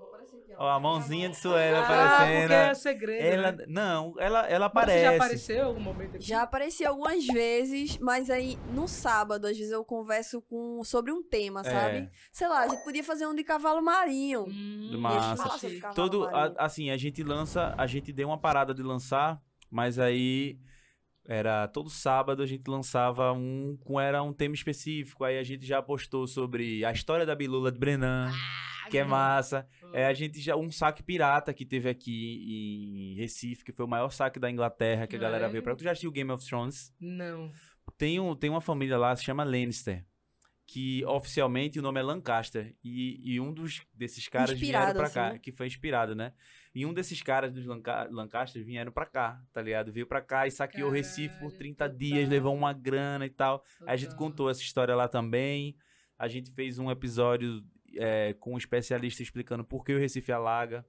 Ó, a mãozinha de Suela Ah, aparecendo. porque é segredo, Ela, né? não, ela, ela aparece. Você já apareceu em algum momento aqui? Já apareci algumas vezes, mas aí no sábado, às vezes eu converso com, sobre um tema, sabe? É. Sei lá, a gente podia fazer um de cavalo marinho. Hum, Massa. Falar sobre cavalo Todo, a- marinho. assim, a gente lança, a gente deu uma parada de lançar, mas aí Era todo sábado a gente lançava um com era um tema específico. Aí a gente já postou sobre a história da bilula de Brenan, que é massa. É, a gente já um saque pirata que teve aqui em Recife, que foi o maior saque da Inglaterra que a galera é? veio pra. Tu já assistiu Game of Thrones? Não. Tem, um, tem uma família lá, se chama Lannister, que oficialmente o nome é Lancaster. E, e um dos desses caras vieram Inspirado, pra cá, assim. que foi inspirado, né? E um desses caras dos Lanca Lancaster vieram pra cá, tá ligado? Veio pra cá e saqueou o Recife por Caralho, 30 total. dias, levou uma grana e tal. Aí a gente Total. contou essa história lá também. A gente fez um episódio é, com um especialista explicando por que o Recife alaga.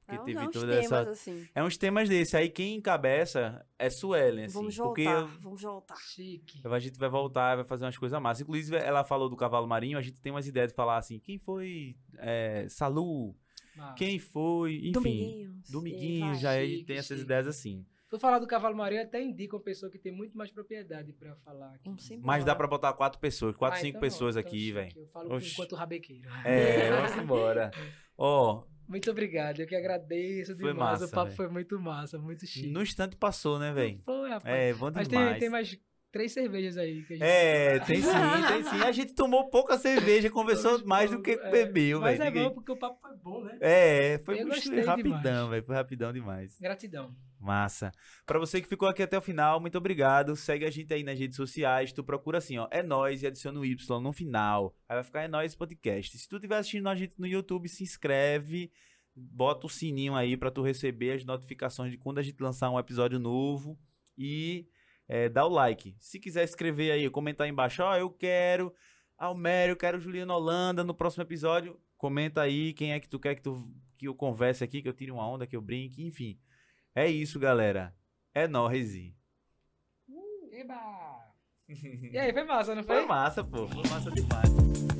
Porque É, um- teve é uns toda temas, essa. assim. É uns temas desse. Aí quem encabeça é Suelen, assim. Vamos porque voltar, eu- vamos voltar. Chique. a gente vai voltar, vai fazer umas coisas massas. Inclusive, ela falou do cavalo marinho, a gente tem umas ideias de falar assim, quem foi é, Salu? Massa. Quem foi? Enfim, Dominguinhos. Dominguinhos, já Chique, tem essas chique. ideias assim. Tu falar do cavalo marinho, eu até indico uma pessoa que tem muito mais propriedade pra falar aqui. Mas dá pra botar quatro pessoas, quatro, Ah, cinco então pessoas aqui, então velho. chique. Eu falo Oxi. enquanto rabequeiro. É, vamos embora. Ó, Muito obrigado, eu que agradeço Foi demais. massa, o papo velho. foi muito massa, muito chique. no instante passou, né, velho? Foi, rapaz. É, bom Mas demais. tem, tem mais três cervejas aí. Que a gente... É, tem sim, tem sim. A gente tomou pouca cerveja, conversou mais do que é. bebeu, Mas velho. é Ninguém- bom porque o papo foi bom, né? É, foi Eu muito rapidão, velho. Foi rapidão demais. Gratidão. Massa. Pra você que ficou aqui até o final, muito obrigado. Segue a gente aí nas redes sociais. Tu procura assim, ó, é nós e adiciona o Y no final. Aí vai ficar é nós podcast. Se tu estiver assistindo a gente no YouTube, se inscreve, bota o sininho aí pra tu receber as notificações de quando a gente lançar um episódio novo e é, dá o like. Se quiser escrever aí, comentar aí embaixo, ó, eu quero Almério, eu quero Juliano Holanda no próximo episódio. Comenta aí quem é que tu quer que, tu, que eu converse aqui, que eu tire uma onda, que eu brinque, enfim. É isso, galera. É nóis. e- Eba! E aí, foi massa, não foi? Foi massa, pô. Foi massa demais.